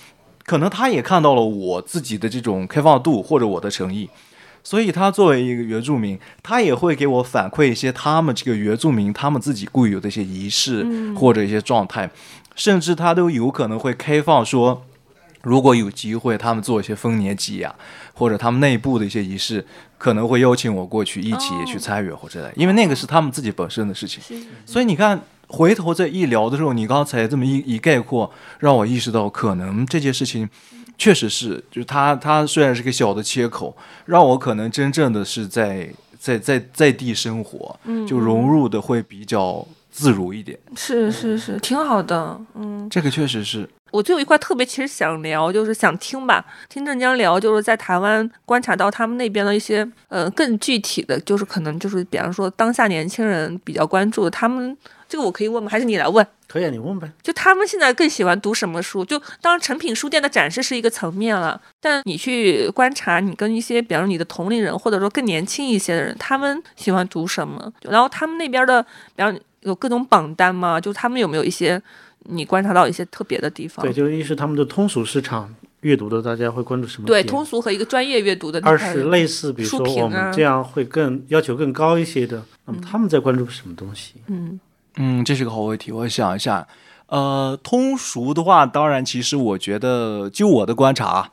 可能他也看到了我自己的这种开放度或者我的诚意，所以他作为一个原住民，他也会给我反馈一些他们这个原住民他们自己固有的一些仪式或者一些状态，甚至他都有可能会开放说，如果有机会他们做一些丰年祭啊，或者他们内部的一些仪式，可能会邀请我过去一起去参与或者因为那个是他们自己本身的事情，所以你看。回头再一聊的时候，你刚才这么一一概括，让我意识到，可能这件事情确实是，就是它它虽然是个小的切口，让我可能真正的是在在在在地生活，就融入的会比较自如一点。是是是，挺好的，嗯，这个确实是。我最后一块特别其实想聊，就是想听吧，听镇江聊，就是在台湾观察到他们那边的一些呃更具体的，就是可能就是比方说当下年轻人比较关注他们。这个我可以问吗？还是你来问？可以，啊，你问呗。就他们现在更喜欢读什么书？就当然，成品书店的展示是一个层面了，但你去观察，你跟一些，比方说你的同龄人，或者说更年轻一些的人，他们喜欢读什么？然后他们那边的，比方有各种榜单吗？就他们有没有一些你观察到一些特别的地方？对，就是一是他们的通俗市场阅读的，大家会关注什么？对，通俗和一个专业阅读的。二是类似，比如说我们这样会更要求更高一些的，那么他们在关注什么东西？嗯。嗯，这是个好问题。我想一下，呃，通俗的话，当然，其实我觉得，就我的观察，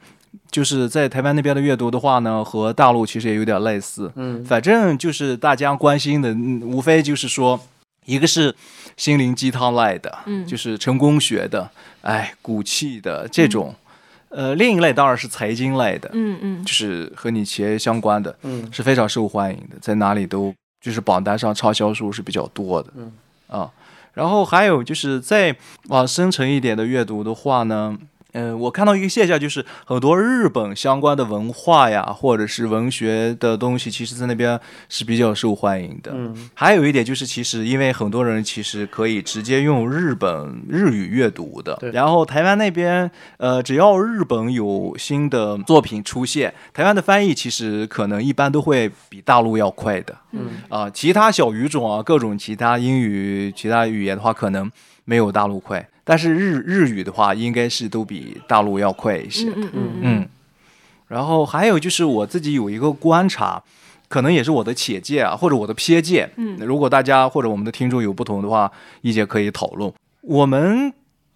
就是在台湾那边的阅读的话呢，和大陆其实也有点类似。嗯，反正就是大家关心的，无非就是说，一个是心灵鸡汤类的，嗯，就是成功学的，哎，骨气的这种，呃，另一类当然是财经类的，嗯嗯就是和你企业相关的，嗯。是非常受欢迎的，在哪里都就是榜单上畅销书是比较多的，嗯啊，然后还有就是再往深层一点的阅读的话呢，嗯、我看到一个现象，就是很多日本相关的文化呀，或者是文学的东西，其实在那边是比较受欢迎的。嗯。还有一点就是，其实因为很多人其实可以直接用日本日语阅读的。对，然后台湾那边，呃，只要日本有新的作品出现，台湾的翻译其实可能一般都会比大陆要快的。嗯。啊、其他小语种啊，各种其他英语、其他语言的话，可能没有大陆快，但是日日语的话，应该是都比大陆要快一些。嗯嗯嗯嗯，然后还有就是我自己有一个观察，可能也是我的浅见啊，或者我的瞥见。嗯如果大家或者我们的听众有不同的话，意见可以讨论。我们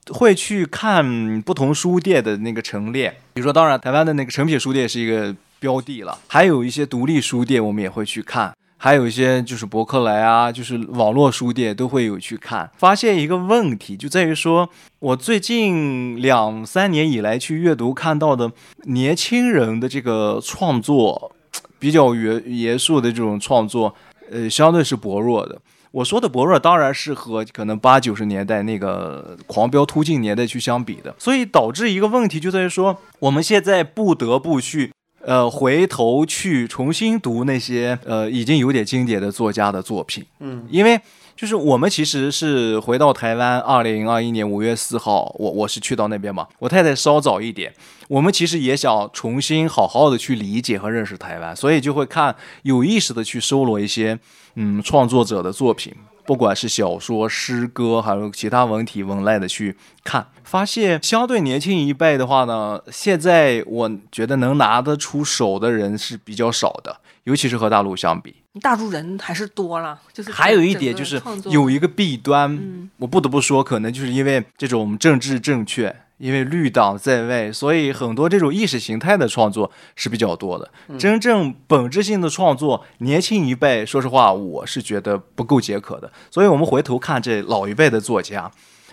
会去看不同书店的那个陈列，比如说，当然台湾的那个诚品书店是一个标的了，还有一些独立书店我们也会去看。还有一些就是博客来啊，就是网络书店都会有去看，发现一个问题就在于说，我最近两三年以来去阅读看到的年轻人的这个创作，比较严严肃的这种创作，呃，相对是薄弱的。我说的薄弱，当然是和可能八九十年代那个狂飙突进年代去相比的，所以导致一个问题就在于说，我们现在不得不去。呃，回头去重新读那些呃已经有点经典的作家的作品，嗯。因为就是我们其实是回到台湾，二零二一年五月四号，我我是去到那边嘛，我太太稍早一点，我们其实也想重新好好的去理解和认识台湾，所以就会看有意识的去搜罗一些嗯创作者的作品，不管是小说、诗歌，还有其他文体文类的去看，发现相对年轻一辈的话呢，现在我觉得能拿得出手的人是比较少的，尤其是和大陆相比。大陆人还是多了，就是还有一点就是有一个弊端，嗯我不得不说，可能就是因为这种政治正确，因为绿党在外，所以很多这种意识形态的创作是比较多的。真正本质性的创作，年轻一辈，说实话，我是觉得不够解渴的。所以我们回头看这老一辈的作家。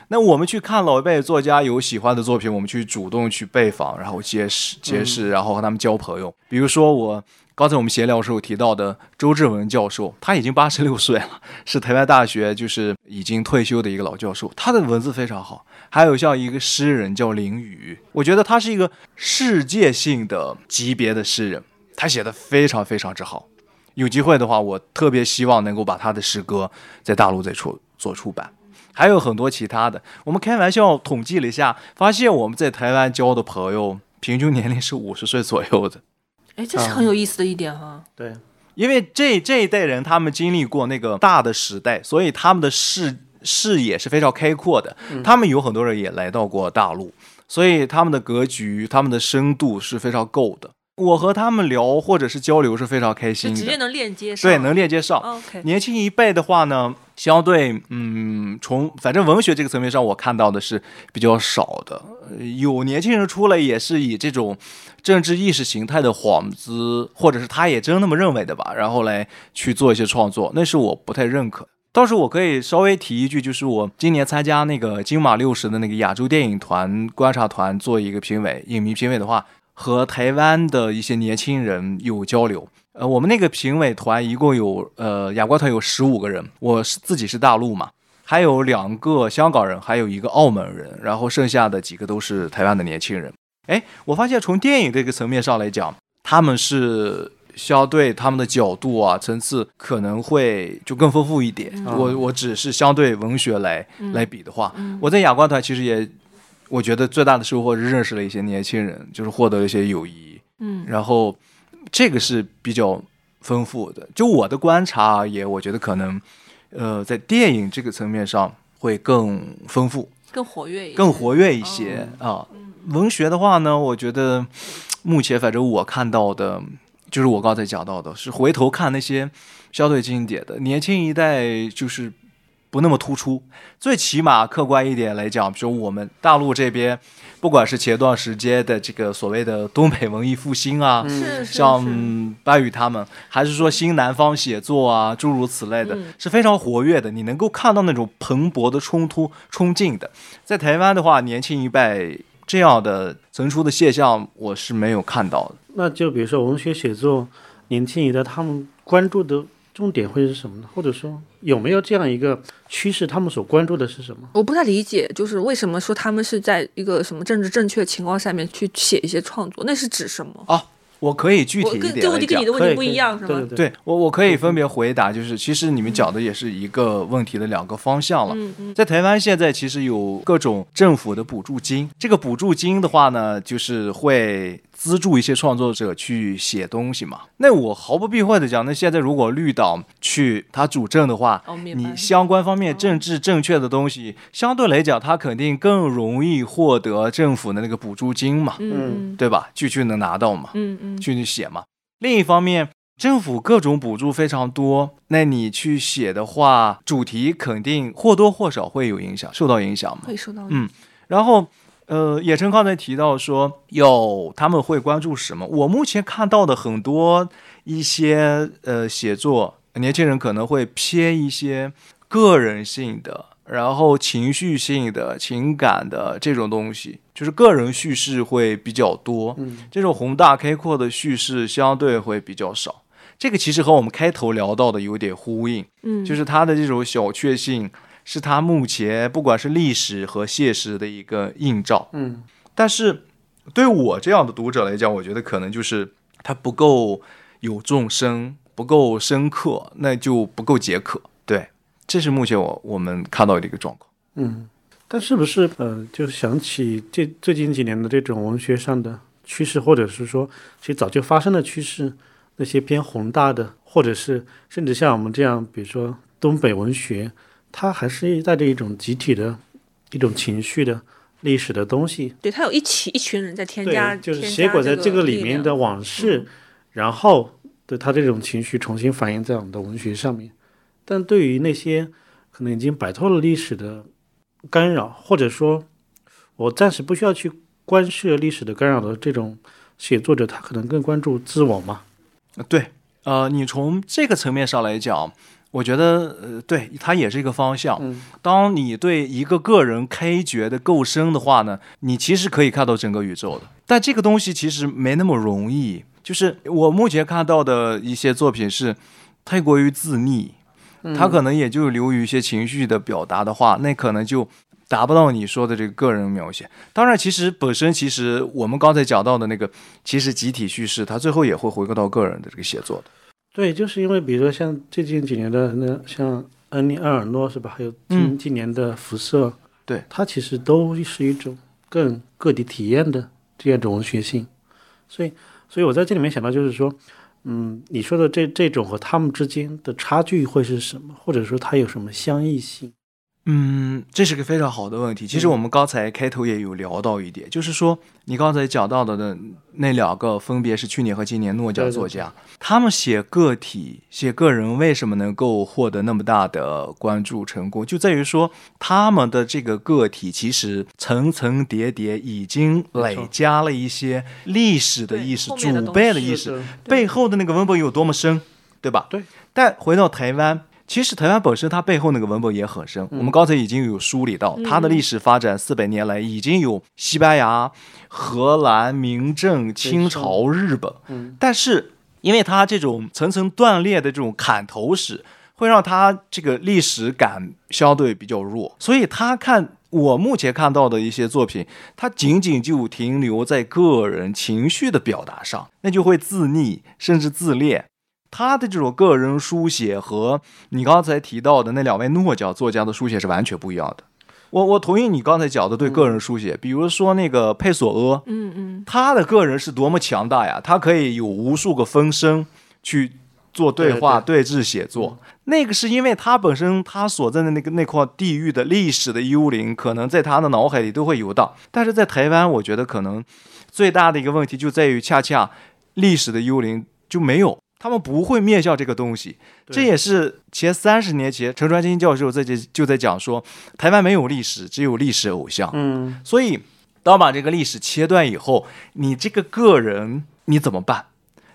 那我们去看老一辈作家有喜欢的作品，我们去主动去拜访，然后结识结识，然后和他们交朋友。比如说我刚才我们闲聊时候提到的周志文教授，他已经八十六岁了，是台湾大学就是已经退休的一个老教授，他的文字非常好。还有像一个诗人叫林语，我觉得他是一个世界性的级别的诗人，他写的非常非常之好。有机会的话，我特别希望能够把他的诗歌在大陆再出做出版。还有很多其他的，我们开玩笑统计了一下，发现我们在台湾交的朋友平均年龄是五十岁左右的。哎，这是很有意思的一点哈。对，因为这这一代人他们经历过那个大的时代，所以他们的视视野是非常开阔的。他们有很多人也来到过大陆，所以他们的格局、他们的深度是非常够的。我和他们聊或者是交流是非常开心的，直接能链接上，对，能链接上。OK，年轻一辈的话呢，相对嗯，从反正文学这个层面上，我看到的是比较少的。呃有年轻人出来也是以这种政治意识形态的幌子，或者是他也真那么认为的吧，然后来去做一些创作，那是我不太认可。倒是我可以稍微提一句，就是我今年参加那个金马六十的那个亚洲电影团观察团做一个评委，影迷评委的话，和台湾的一些年轻人有交流。呃，我们那个评委团一共有呃亚冠团有十五个人，我是自己是大陆嘛，还有两个香港人，还有一个澳门人，然后剩下的几个都是台湾的年轻人。哎，我发现从电影这个层面上来讲，他们是相对他们的角度啊层次可能会就更丰富一点。我我只是相对文学来、来比的话，我在亚冠团其实也我觉得最大的收获是认识了一些年轻人，就是获得了一些友谊。嗯然后这个是比较丰富的。就我的观察而言，我觉得可能，呃，在电影这个层面上会更丰富、更活跃一些，更活跃一些、啊。文学的话呢，我觉得 <tsk> 目前反正我看到的，就是我刚才讲到的，是回头看那些相对经典的，年轻一代就是。不那么突出，最起码客观一点来讲，比如我们大陆这边，不管是前段时间的这个所谓的东北文艺复兴啊，像是班宇他们，还是说新南方写作啊，诸如此类的，嗯是非常活跃的。你能够看到那种蓬勃的冲突、冲劲的。在台湾的话，年轻一辈这样的层出的现象，我是没有看到的。那就比如说文学写作，年轻一代他们关注的重点会是什么呢？或者说有没有这样一个趋势，他们所关注的是什么？我不太理解，就是为什么说他们是在一个什么政治正确情况下面去写一些创作，那是指什么？我可以具体我一点这问题跟你。的问题不一样是吗？对我，我可以分别回答，就是其实你们讲的也是一个问题的两个方向了。嗯嗯在台湾现在其实有各种政府的补助金，这个补助金的话呢，就是会资助一些创作者去写东西嘛。那我毫不避讳的讲，那现在如果绿岛去他主政的话，哦，你。相关方面政治正确的东西，相对来讲，他肯定更容易获得政府的那个补助金嘛，嗯嗯对吧？就去能拿到嘛，嗯嗯去去写嘛。另一方面，政府各种补助非常多，那你去写的话，主题肯定或多或少会有影响，受到影响嘛。会受到嗯然后，呃，野琛刚才提到说，有他们会关注什么？我目前看到的很多一些呃写作，年轻人可能会偏一些个人性的，然后情绪性的、情感的这种东西，就是个人叙事会比较多。嗯，这种宏大开阔的叙事相对会比较少。这个其实和我们开头聊到的有点呼应。嗯，就是他的这种小确幸，是它目前不管是历史和现实的一个映照。嗯，但是对我这样的读者来讲，我觉得可能就是它不够有众生，不够深刻，那就不够解渴。对，这是目前我我们看到的一个状况。嗯，但是不是呃，就是想起这最近几年的这种文学上的趋势，或者是说其实早就发生的趋势，那些偏宏大的，或者是甚至像我们这样，比如说东北文学，它还是带着一种集体的一种情绪的历史的东西，对它有一起一群人在添加，就是添写轨在这这个里面的往事，然后对他这种情绪重新反映在我们的文学上面。但对于那些可能已经摆脱了历史的干扰，或者说我暂时不需要去关涉历史的干扰的这种写作者，他可能更关注自我嘛。呃对，呃，你从这个层面上来讲，我觉得呃，对，它也是一个方向。嗯当你对一个个人开掘的够深的话呢，你其实可以看到整个宇宙的。但这个东西其实没那么容易。就是我目前看到的一些作品是太过于自溺，他可能也就流于一些情绪的表达的话，那可能就达不到你说的这个个人描写。当然，其实本身其实我们刚才讲到的那个，其实集体叙事，它最后也会回归到个人的这个写作的。对，就是因为比如说像最近几年的那像恩利埃尔诺是吧？还有嗯今今年的辐射，对它其实都是一种更个体体验的这样一种文学性，所以所以我在这里面想到就是说，嗯，你说的这这种和他们之间的差距会是什么，或者说它有什么相异性？嗯，这是个非常好的问题。其实我们刚才开头也有聊到一点，就是说你刚才讲到的那那两个，分别是去年和今年诺奖对对作家，他们写个体、写个人，为什么能够获得那么大的关注成功，就在于说他们的这个个体其实层层叠叠，已经累加了一些历史的意识、祖辈的意识，背后的那个文本有多么深，对吧？对。但回到台湾，其实台湾本身它背后那个文本也很深。我们刚才已经有梳理到，它的历史发展四百年来已经有西班牙、荷兰、明郑、清朝、日本。嗯但是因为它这种层层断裂的这种砍头史，会让它这个历史感相对比较弱，所以他看。我目前看到的一些作品，它仅仅就停留在个人情绪的表达上，那就会自溺甚至自恋。他的这种个人书写和你刚才提到的那两位诺奖作家的书写是完全不一样的。我我同意你刚才讲的对个人书写，比如说那个佩索阿，嗯嗯，他的个人是多么强大呀！他可以有无数个分身去做对话、对峙写作。那个是因为他本身他所在的那个那块地域的历史的幽灵，可能在他的脑海里都会游荡。但是在台湾，我觉得可能最大的一个问题就在于，恰恰历史的幽灵就没有。他们不会面向这个东西，这也是前三十年前陈传金教授在这就在讲说，台湾没有历史，只有历史偶像。嗯，所以，当把这个历史切断以后，你这个个人你怎么办？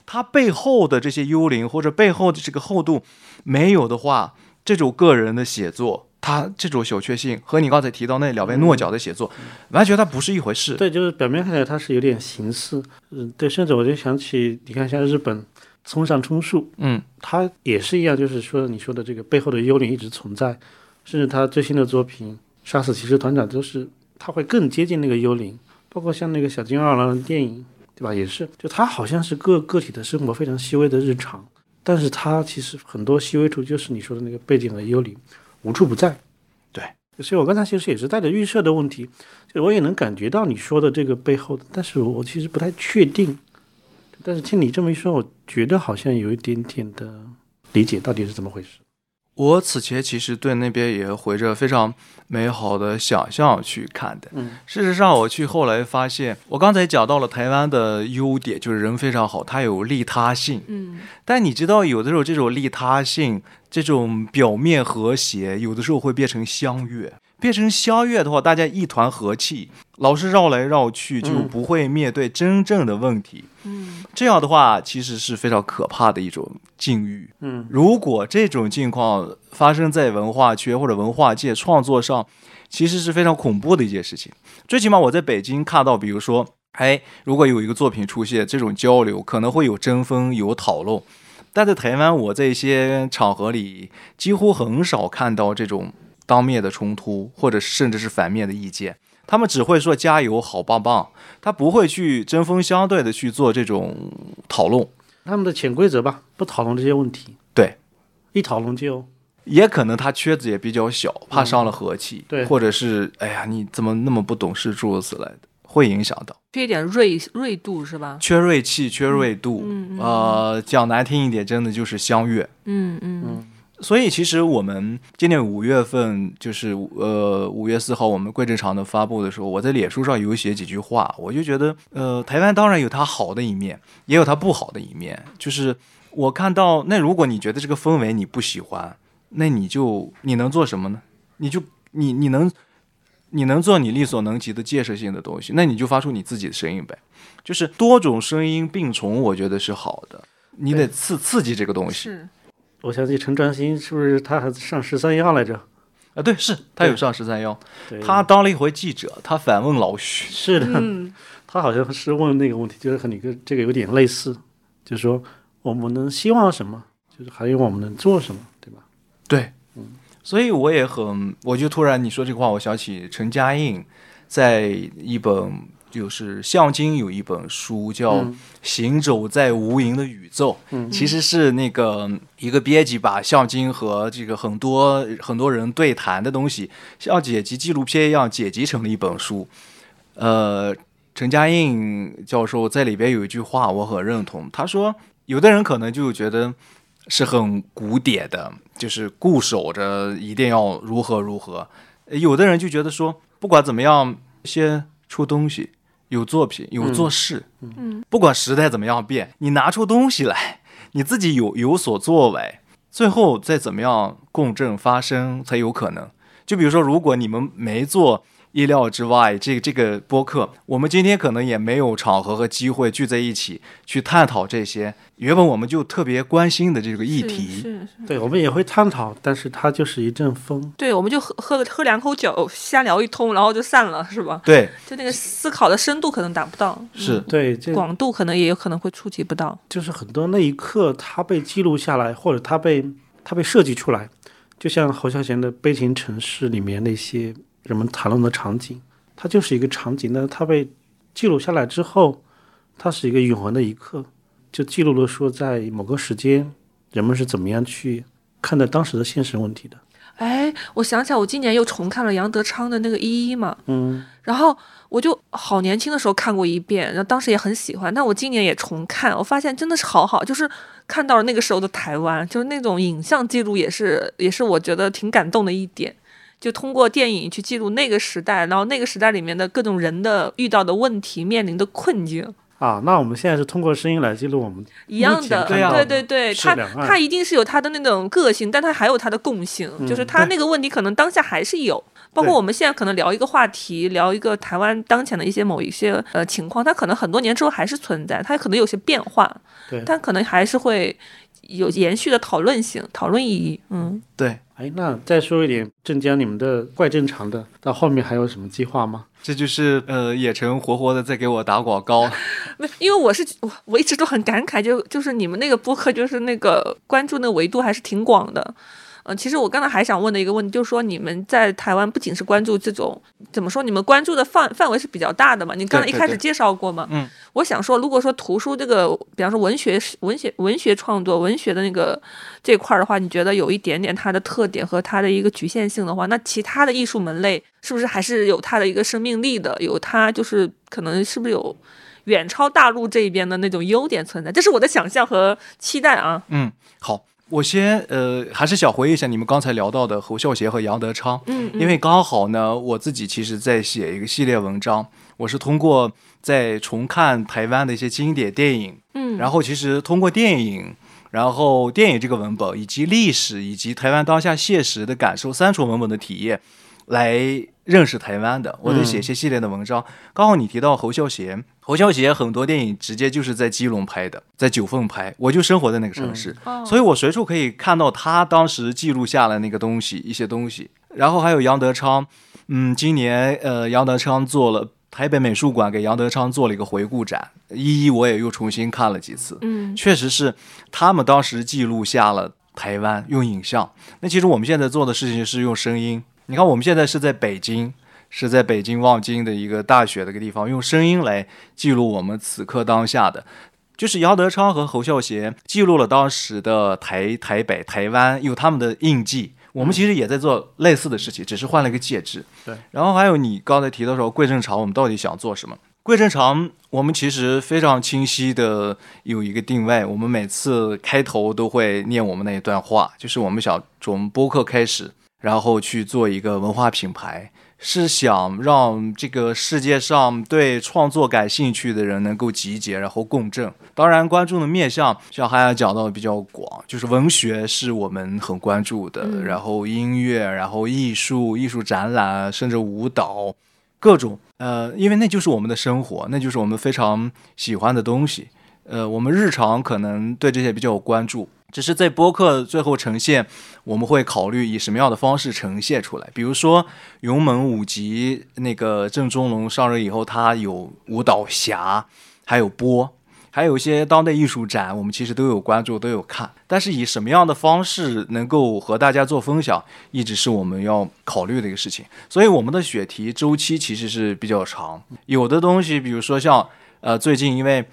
他背后的这些幽灵或者背后的这个厚度没有的话，这种个人的写作他这种小确幸和你刚才提到那两位诺奖的写作，完全它不是一回事。对，就是表面看起来它是有点形式，嗯，对，甚至我就想起，你看像日本村上春树，嗯，他也是一样，就是说你说的这个背后的幽灵一直存在，甚至他最新的作品《杀死骑士团长》都是他会更接近那个幽灵，包括像那个小金二郎的电影，对吧？也是，就他好像是个个体的生活非常细微的日常，但是他其实很多细微处就是你说的那个背景的幽灵无处不在。对，所以我刚才其实也是带着预设的问题，就我也能感觉到你说的这个背后的，但是我其实不太确定。但是听你这么一说，我觉得好像有一点点的理解到底是怎么回事。我此前其实对那边也怀着非常美好的想象去看的。嗯，事实上，我去后来发现，我刚才讲到了台湾的优点，就是人非常好，它有利他性。嗯，但你知道，有的时候这种利他性，这种表面和谐，有的时候会变成相悦。变成相悦的话，大家一团和气，老是绕来绕去，就嗯不会面对真正的问题。嗯，这样的话，其实是非常可怕的一种境遇。嗯如果这种境况发生在文化圈或者文化界创作上，其实是非常恐怖的一件事情。最起码我在北京看到，比如说，哎，如果有一个作品出现，这种交流可能会有争锋、有讨论。但在台湾，我在一些场合里几乎很少看到这种当面的冲突，或者甚至是反面的意见。他们只会说加油，好棒棒，他不会去针锋相对的去做这种讨论。他们的潜规则吧，不讨论这些问题，对，一讨论就也可能他圈子也比较小，怕伤了和气，对或者是哎呀，你怎么那么不懂事，诸如此类的，会影响到缺一点锐锐度是吧？缺锐气、缺锐度。嗯嗯呃，讲难听一点，真的就是相悦。嗯嗯嗯所以其实我们今年五月份，就是呃五月四号，我们贵正常的发布的时候，我在脸书上有写几句话，我就觉得，呃，台湾当然有它好的一面，也有它不好的一面。就是我看到，那如果你觉得这个氛围你不喜欢，那你就你能做什么呢？你就你你能你能做你力所能及的建设性的东西，那你就发出你自己的声音呗。就是多种声音并存，我觉得是好的。你得刺刺激这个东西。是我想起陈传新是不是他还上十三幺来着？啊，对，是他有上十三幺，他当了一回记者，他反问老许，是的，嗯。<laughs> 他好像是问那个问题，就是和你跟这个有点类似，就是说我们能希望什么，就是还有我们能做什么，对吧？对，所以我也很，我就突然你说这个话，我想起陈嘉映在一本就是向京有一本书叫《嗯行走在无垠的宇宙》，嗯。其实是那个一个编辑把向京和这个很多很多人对谈的东西，像剪辑纪录片一样剪辑成了一本书。呃，陈嘉映教授在里边有一句话我很认同，他说有的人可能就觉得是很古典的，就是固守着一定要如何如何；有的人就觉得说不管怎么样，先出东西，有作品，有做事，嗯。不管时代怎么样变，你拿出东西来，你自己有有所作为，最后再怎么样共振发生才有可能。就比如说，如果你们没做意料之外，这个这个播客，我们今天可能也没有场合和机会聚在一起去探讨这些原本我们就特别关心的这个议题。是是，对，我们也会探讨，但是它就是一阵风。对，我们就喝喝喝两口酒，瞎聊一通，然后就散了，是吧？对，就那个思考的深度可能达不到，是对，这广度可能也有可能会触及不到。就是很多那一刻它被记录下来，或者它被它被设计出来，就像侯孝贤的《悲情城市》里面那些人们谈论的场景，它就是一个场景，但是它被记录下来之后，它是一个永恒的一刻，就记录了说在某个时间人们是怎么样去看待当时的现实问题的。哎，我想起来，我今年又重看了杨德昌的那个《一一》嘛，嗯，然后我就好年轻的时候看过一遍，然后当时也很喜欢。但我今年也重看，我发现真的是好好，就是看到了那个时候的台湾，就是那种影像记录，也是也是我觉得挺感动的一点。就通过电影去记录那个时代，然后那个时代里面的各种人的遇到的问题、面临的困境，啊，那我们现在是通过声音来记录我们一样的，对啊对对对，他他一定是有他的那种个性，但他还有他的共性，就是他那个问题可能当下还是有，包括我们现在可能聊一个话题，聊一个台湾当前的一些某一些呃情况，它可能很多年之后还是存在，它可能有些变化，对但可能还是会有延续的讨论性、讨论意义。嗯，对，哎，那再说一点，镇江你们的怪正常的，到后面还有什么计划吗？这就是呃野城活活的在给我打广告。<laughs> 没，因为我是我我一直都很感慨，就就是你们那个播客，就是那个关注那个维度还是挺广的。嗯、其实我刚才还想问的一个问题，就是说你们在台湾不仅是关注这种怎么说，你们关注的范范围是比较大的嘛？你刚才一开始介绍过嘛？嗯，我想说，如果说图书这个，比方说文学、文学、文学创作、文学的那个这块儿的话，你觉得有一点点它的特点和它的一个局限性的话，那其他的艺术门类是不是还是有它的一个生命力的？有它就是可能是不是有远超大陆这一边的那种优点存在？这是我的想象和期待啊。嗯，好，我先呃还是想回忆一下你们刚才聊到的侯孝贤和杨德昌。嗯，因为刚好呢，我自己其实在写一个系列文章，我是通过在重看台湾的一些经典电影，嗯，然后其实通过电影，然后电影这个文本以及历史以及台湾当下现实的感受三重文本的体验，来认识台湾的。我在写一些系列的文章，刚好你提到侯孝贤，侯孝贤很多电影直接就是在基隆拍的，在九份拍，我就生活在那个城市，哦所以我随处可以看到他当时记录下来那个东西，一些东西。然后还有杨德昌，嗯，今年呃，杨德昌做了台北美术馆给杨德昌做了一个回顾展，一一我也又重新看了几次，嗯确实是他们当时记录下了台湾用影像。那其实我们现在做的事情是用声音。你看，我们现在是在北京，是在北京望京的一个大学的一个地方，用声音来记录我们此刻当下的。就是杨德昌和侯孝贤记录了当时的台台北、台湾，有他们的印记。我们其实也在做类似的事情，只是换了一个介质。对。然后还有你刚才提到说桂正常，我们到底想做什么？桂正常，我们其实非常清晰的有一个定位，我们每次开头都会念我们那一段话，就是我们想从播客开始，然后去做一个文化品牌，是想让这个世界上对创作感兴趣的人能够集结，然后共振。当然，观众的面向像还要讲到的比较广，就是文学是我们很关注的，嗯然后音乐，然后艺术、艺术展览，甚至舞蹈，各种呃，因为那就是我们的生活，那就是我们非常喜欢的东西。呃，我们日常可能对这些比较有关注，只是在播客最后呈现，我们会考虑以什么样的方式呈现出来。比如说《勇猛五级》那个郑中龙上任以后，他有舞蹈侠，还有播，还有一些当代艺术展，我们其实都有关注，都有看。但是以什么样的方式能够和大家做分享，一直是我们要考虑的一个事情。所以我们的选题周期其实是比较长，有的东西，比如说像呃最近因为。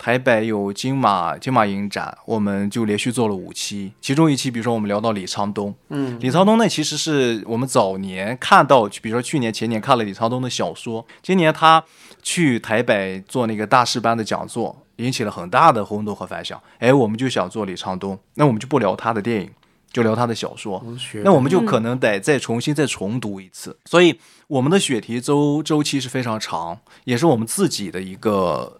台北有金马金马影展，我们就连续做了五期，其中一期，比如说我们聊到李沧东，嗯，李沧东呢，其实是我们早年看到，比如说去年前年看了李沧东的小说，今年他去台北做那个大师班的讲座，引起了很大的轰动和反响。哎，我们就想做李沧东，那我们就不聊他的电影，就聊他的小说。那我们就可能得再重新再重读一次。所以我们的选题周周期是非常长，也是我们自己的一个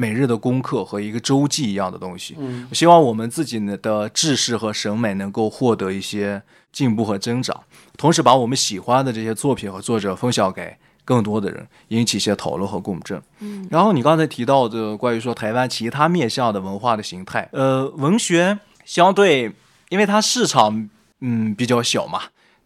每日的功课和一个周记一样的东西。嗯，我希望我们自己的知识和审美能够获得一些进步和增长，同时把我们喜欢的这些作品和作者分享给更多的人，引起一些讨论和共振。嗯，然后你刚才提到的关于说台湾其他面向的文化的形态，呃，文学相对因为它市场嗯比较小嘛，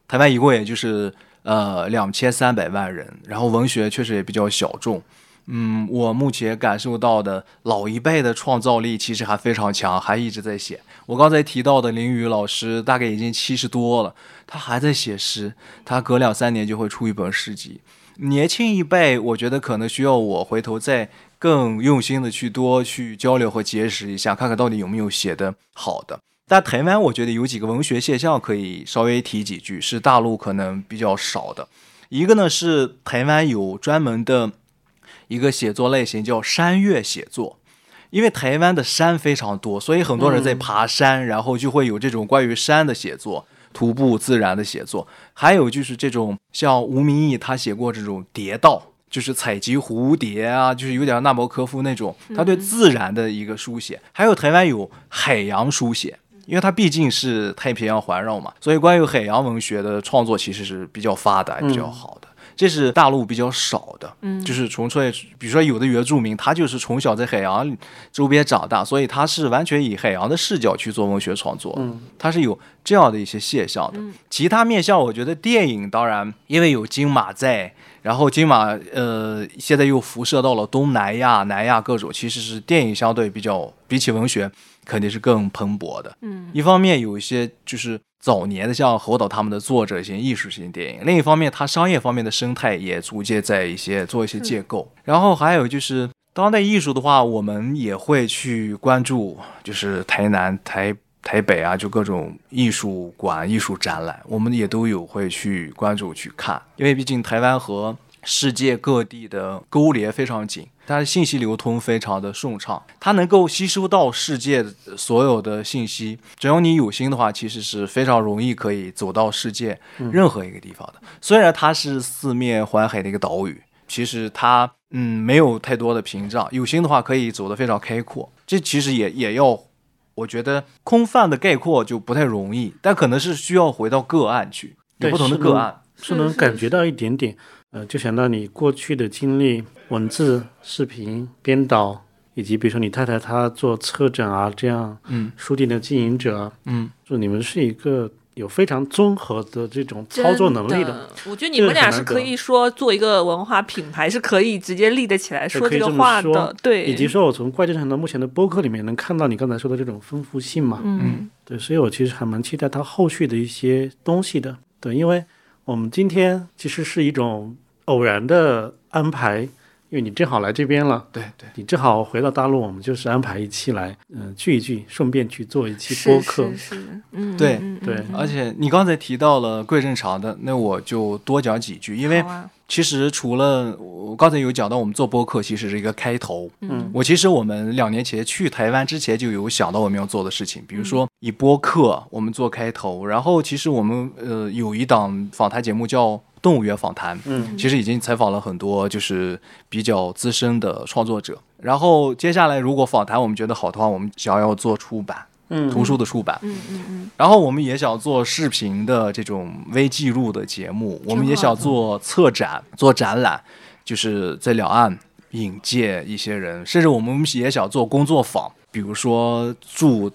台湾一共也就是呃两千三百万人，然后文学确实也比较小众。嗯，我目前感受到的老一辈的创造力其实还非常强，还一直在写。我刚才提到的林雨老师，大概已经七十多了，他还在写诗，他隔两三年就会出一本诗集。年轻一辈，我觉得可能需要我回头再更用心的去多去交流和结识一下，看看到底有没有写的好的。但台湾，我觉得有几个文学现象可以稍微提几句，是大陆可能比较少的。一个呢是台湾有专门的一个写作类型叫山岳写作，因为台湾的山非常多，所以很多人在爬山，然后就会有这种关于山的写作。徒步自然的写作，还有就是这种像吴明义他写过这种蝶道，就是采集蝴蝶啊，就是有点纳博科夫那种，他对自然的一个书写。还有台湾有海洋书写，因为它毕竟是太平洋环绕嘛，所以关于海洋文学的创作其实是比较发达、比较好的。这是大陆比较少的，嗯，就是纯粹，比如说有的原住民，他就是从小在海洋周边长大，所以他是完全以海洋的视角去做文学创作，嗯，他是有这样的一些现象的。其他面向，我觉得电影当然，因为有金马在，然后金马呃现在又辐射到了东南亚、南亚各种，其实是电影相对比较比起文学肯定是更蓬勃的，嗯，一方面有一些就是。早年的像侯导他们的作者型艺术型电影，另一方面，它商业方面的生态也逐渐在一些做一些建构。然后还有就是当代艺术的话，我们也会去关注，就是台南、台台北啊，就各种艺术馆、艺术展览，我们也都有会去关注去看，因为毕竟台湾和世界各地的勾连非常紧。它的信息流通非常的顺畅，它能够吸收到世界所有的信息。只要你有心的话，其实是非常容易可以走到世界任何一个地方的。虽然它是四面环海的一个岛屿，其实它嗯没有太多的屏障，有心的话可以走得非常开阔。这其实也也要，我觉得空泛的概括就不太容易，但可能是需要回到个案去，有不同的个案是能感觉到一点点。呃，就想到你过去的经历，文字、视频编导，以及比如说你太太她做策展啊，这样，嗯，书店的经营者，嗯，就你们是一个有非常综合的这种操作能力的。我觉得你们俩是可以说做一个文化品牌，是可以直接立得起来说这个话的，对。以及说我从怪侦探到目前的播客里面能看到你刚才说的这种丰富性嘛，嗯，对，所以我其实还蛮期待他后续的一些东西的，对，因为我们今天其实是一种。偶然的安排，因为你正好来这边了，对对，你正好回到大陆，我们就是安排一期来，嗯，聚一聚，顺便去做一期播客，是是，嗯，对对。而且你刚才提到了贵正常的，那我就多讲几句，因为其实除了我刚才有讲到，我们做播客其实是一个开头，嗯，我其实我们两年前去台湾之前就有想到我们要做的事情，比如说以播客我们做开头，然后其实我们呃有一档访谈节目叫。动物园访谈，嗯，其实已经采访了很多就是比较资深的创作者。然后接下来如果访谈我们觉得好的话，我们想要做出版，嗯，图书的出版，嗯嗯嗯。然后我们也想做视频的这种微记录的节目，我们也想做策展、做展览，就是在两岸引介一些人，甚至我们也想做工作坊，比如说住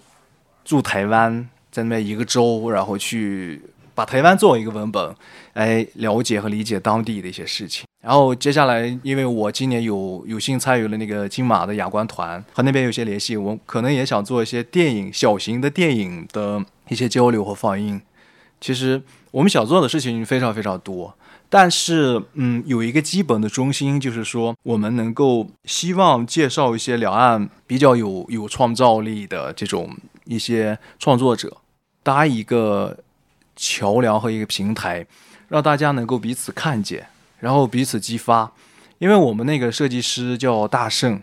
住台湾，在那边一个州，然后去。把台湾作为一个文本，来了解和理解当地的一些事情。然后接下来，因为我今年有有幸参与了那个金马的亚观团，和那边有些联系，我可能也想做一些电影、小型的电影的一些交流和放映。其实我们想做的事情非常非常多，但是嗯，有一个基本的中心，就是说我们能够希望介绍一些两岸比较有有创造力的这种一些创作者，搭一个。桥梁和一个平台，让大家能够彼此看见，然后彼此激发。因为我们那个设计师叫大圣，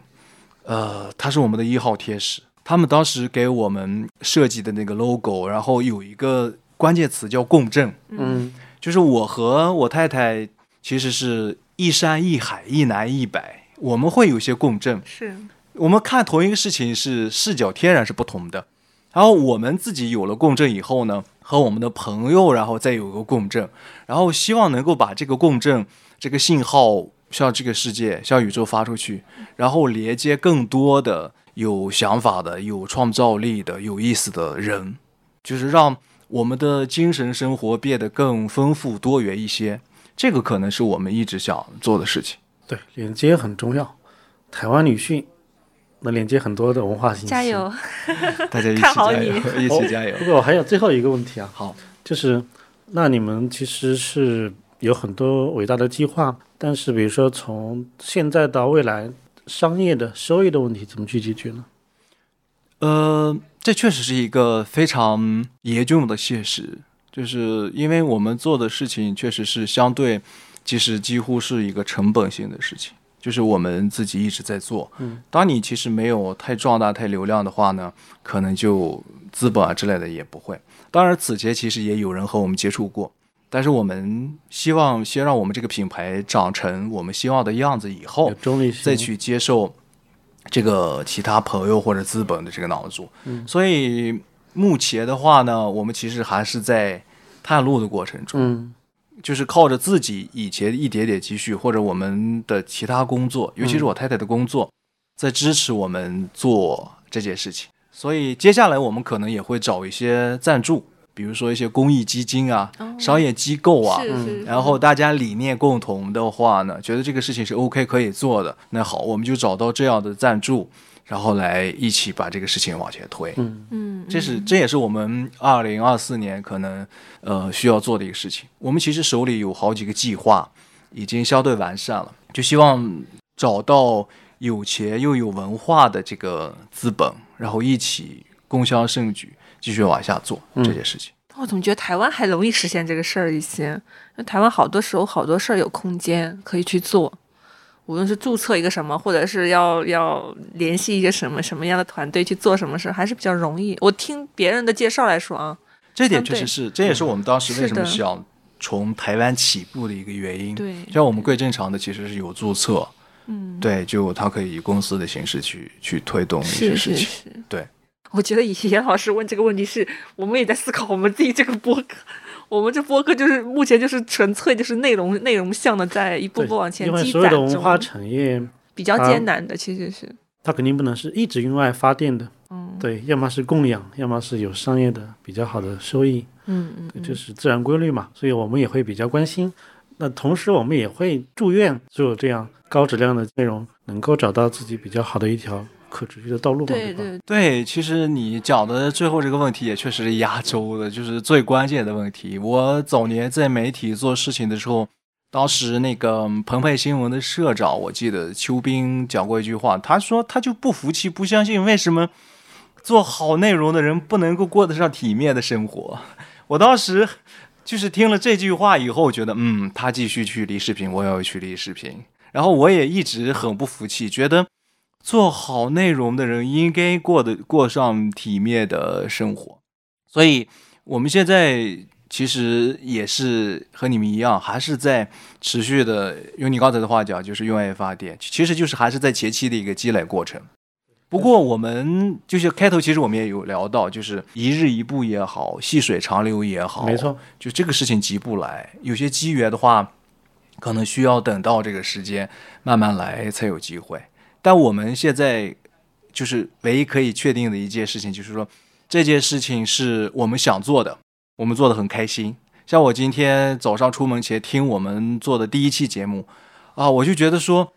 呃，他是我们的一号天使。他们当时给我们设计的那个 logo，然后有一个关键词叫共振。嗯，就是我和我太太其实是一山一海，一南一北，我们会有些共振。是我们看同一个事情是视角天然是不同的。然后我们自己有了共振以后呢？和我们的朋友，然后再有个共振，然后希望能够把这个共振这个信号向这个世界、向宇宙发出去，然后连接更多的有想法的、有创造力的、有意思的人，就是让我们的精神生活变得更丰富多元一些。这个可能是我们一直想做的事情。对，连接很重要。台湾女性。能连接很多的文化信息，加油！<laughs> 大家一起加油，一起加油。不过我还有最后一个问题啊，好，就是那你们其实是有很多伟大的计划，但是比如说从现在到未来，商业的收益的问题怎么去解决呢？呃，这确实是一个非常严重的现实，就是因为我们做的事情确实是相对，其实几乎是一个成本性的事情。就是我们自己一直在做。嗯，当你其实没有太壮大、太流量的话呢，可能就资本啊之类的也不会。当然，此前其实也有人和我们接触过，但是我们希望先让我们这个品牌长成我们希望的样子以后，再去接受这个其他朋友或者资本的这个脑子。嗯，所以目前的话呢，我们其实还是在探路的过程中，嗯就是靠着自己以前一点点积蓄，或者我们的其他工作，尤其是我太太的工作，在支持我们做这件事情。所以接下来我们可能也会找一些赞助，比如说一些公益基金啊、哦商业机构啊，是是，然后大家理念共同的话呢，觉得这个事情是 OK 可以做的，那好，我们就找到这样的赞助，然后来一起把这个事情往前推。嗯嗯，这是这也是我们二零二四年可能呃需要做的一个事情。我们其实手里有好几个计划，已经相对完善了，就希望找到有钱又有文化的这个资本，然后一起共襄盛举，继续往下做这件事情。我怎么觉得台湾还容易实现这个事儿一些？那台湾好多时候好多事儿有空间可以去做，无论是注册一个什么，或者是要要联系一些什么什么样的团队去做什么事，还是比较容易。我听别人的介绍来说啊，这点确实是，这也是我们当时为什么想从台湾起步的一个原因。对像我们贵正常的其实是有注册，嗯，对，就它可以以公司的形式去去推动一些是是事情。是，对。我觉得以严老师问这个问题是，我们也在思考我们自己这个博客。我们这播客就是目前就是纯粹就是内容内容向的，在一步步往前因为积攒所有的文化，产业，比较艰难的其实是，它肯定不能是一直用爱发电的，嗯对，要么是供养，要么是有商业的比较好的收益，嗯嗯对，这是自然规律嘛，所以我们也会比较关心。那同时，我们也会祝愿所有这样高质量的内容能够找到自己比较好的一条可持续的道路嘛，吧？对对对，其实你讲的最后这个问题也确实是压轴的，就是最关键的问题。我早年在媒体做事情的时候，当时那个澎湃新闻的社长，我记得邱斌讲过一句话，他说他就不服气，不相信为什么做好内容的人不能够过得上体面的生活。<laughs> 我当时就是听了这句话以后，觉得嗯，他继续去离视频，我也要去离视频。然后我也一直很不服气，觉得做好内容的人应该过得过上体面的生活。所以我们现在其实也是和你们一样，还是在持续的用你刚才的话讲，就是用爱发电，其实就是还是在前期的一个积累过程。不过我们就是开头，其实我们也有聊到，就是一日一步也好，细水长流也好，没错，就这个事情急不来，有些机缘的话，可能需要等到这个时间慢慢来才有机会。但我们现在就是唯一可以确定的一件事情，就是说这件事情是我们想做的，我们做的很开心。像我今天早上出门前听我们做的第一期节目啊，我就觉得说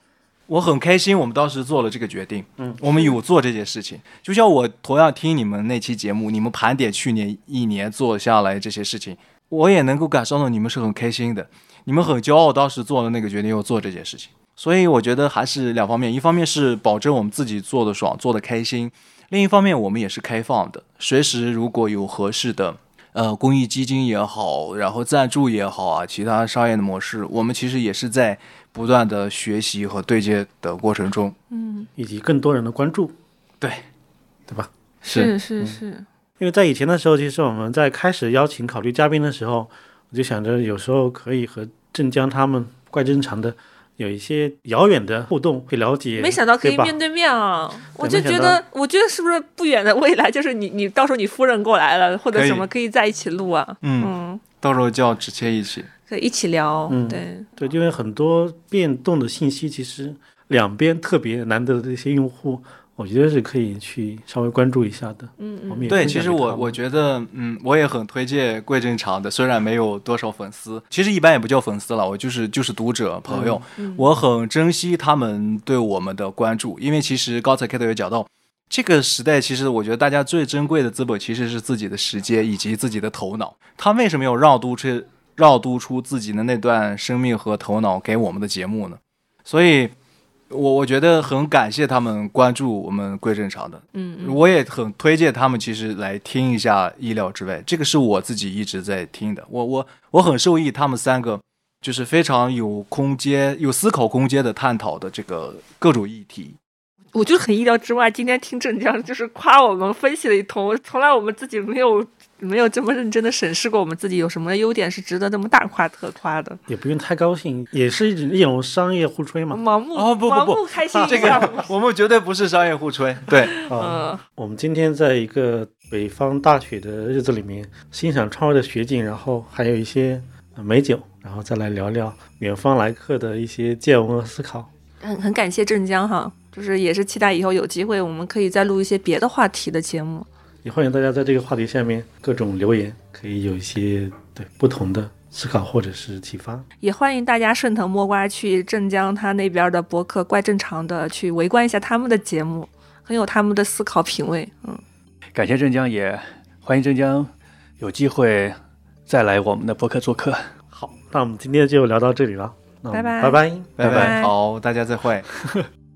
我很开心，我们当时做了这个决定，嗯，我们有做这件事情。就像我同样听你们那期节目，你们盘点去年一年做下来这些事情，我也能够感受到你们是很开心的，你们很骄傲，当时做了那个决定要做这件事情。所以我觉得还是两方面，一方面是保证我们自己做的爽，做的开心；另一方面我们也是开放的，随时如果有合适的呃公益基金也好，然后赞助也好啊，其他商业的模式，我们其实也是在不断的学习和对接的过程中。嗯，以及更多人的关注，对，对吧？是。是嗯。是，因为在以前的时候，其实我们在开始邀请考虑嘉宾的时候，我就想着有时候可以和镇江他们怪正常的有一些遥远的互动，会了解。没想到可以面对面啊！我就觉得，我觉得是不是不远的未来，就是你你到时候你夫人过来了，或者可以什么，可以在一起录啊，嗯，嗯，到时候叫直接一起。可以一起聊，嗯对，对，因为很多变动的信息，其实两边特别难得的这些用户，我觉得是可以去稍微关注一下的。嗯嗯，我们也对，其实我我觉得，嗯，我也很推荐贵正常的，虽然没有多少粉丝，其实一般也不叫粉丝了，我就是就是读者朋友，嗯我很珍惜他们对我们的关注，因为其实刚才开头也讲到，这个时代其实我觉得大家最珍贵的资本其实是自己的时间以及自己的头脑，他为什么要绕都出绕都出自己的那段生命和头脑给我们的节目呢？所以。我我觉得很感谢他们关注我们贵正常的，嗯嗯我也很推荐他们，其实来听一下《意料之外》，这个是我自己一直在听的。我我我很受益，他们三个就是非常有空间、有思考空间的探讨的这个各种议题。我就很意料之外，今天听郑江就是夸我们分析了一通，从来我们自己没有没有这么认真的审视过我们自己有什么优点是值得这么大夸特夸的，也不用太高兴，也是一种一种商业互吹嘛。盲目哦不不不盲目开心一这下个 <laughs> 我们绝对不是商业互吹，对，啊，嗯我们今天在一个北方大雪的日子里面，欣赏窗外的雪景，然后还有一些呃美酒，然后再来聊聊远方来客的一些见闻和思考。很很感谢镇江哈，就是也是期待以后有机会我们可以再录一些别的话题的节目。也欢迎大家在这个话题下面各种留言，可以有一些对不同的思考或者是启发。也欢迎大家顺藤摸瓜去镇江他那边的博客怪正常的去围观一下他们的节目，很有他们的思考品味。嗯，感谢镇江，也欢迎镇江有机会再来我们的博客做客。好，那我们今天就聊到这里了，拜拜拜。拜拜拜好，大家再会。<laughs>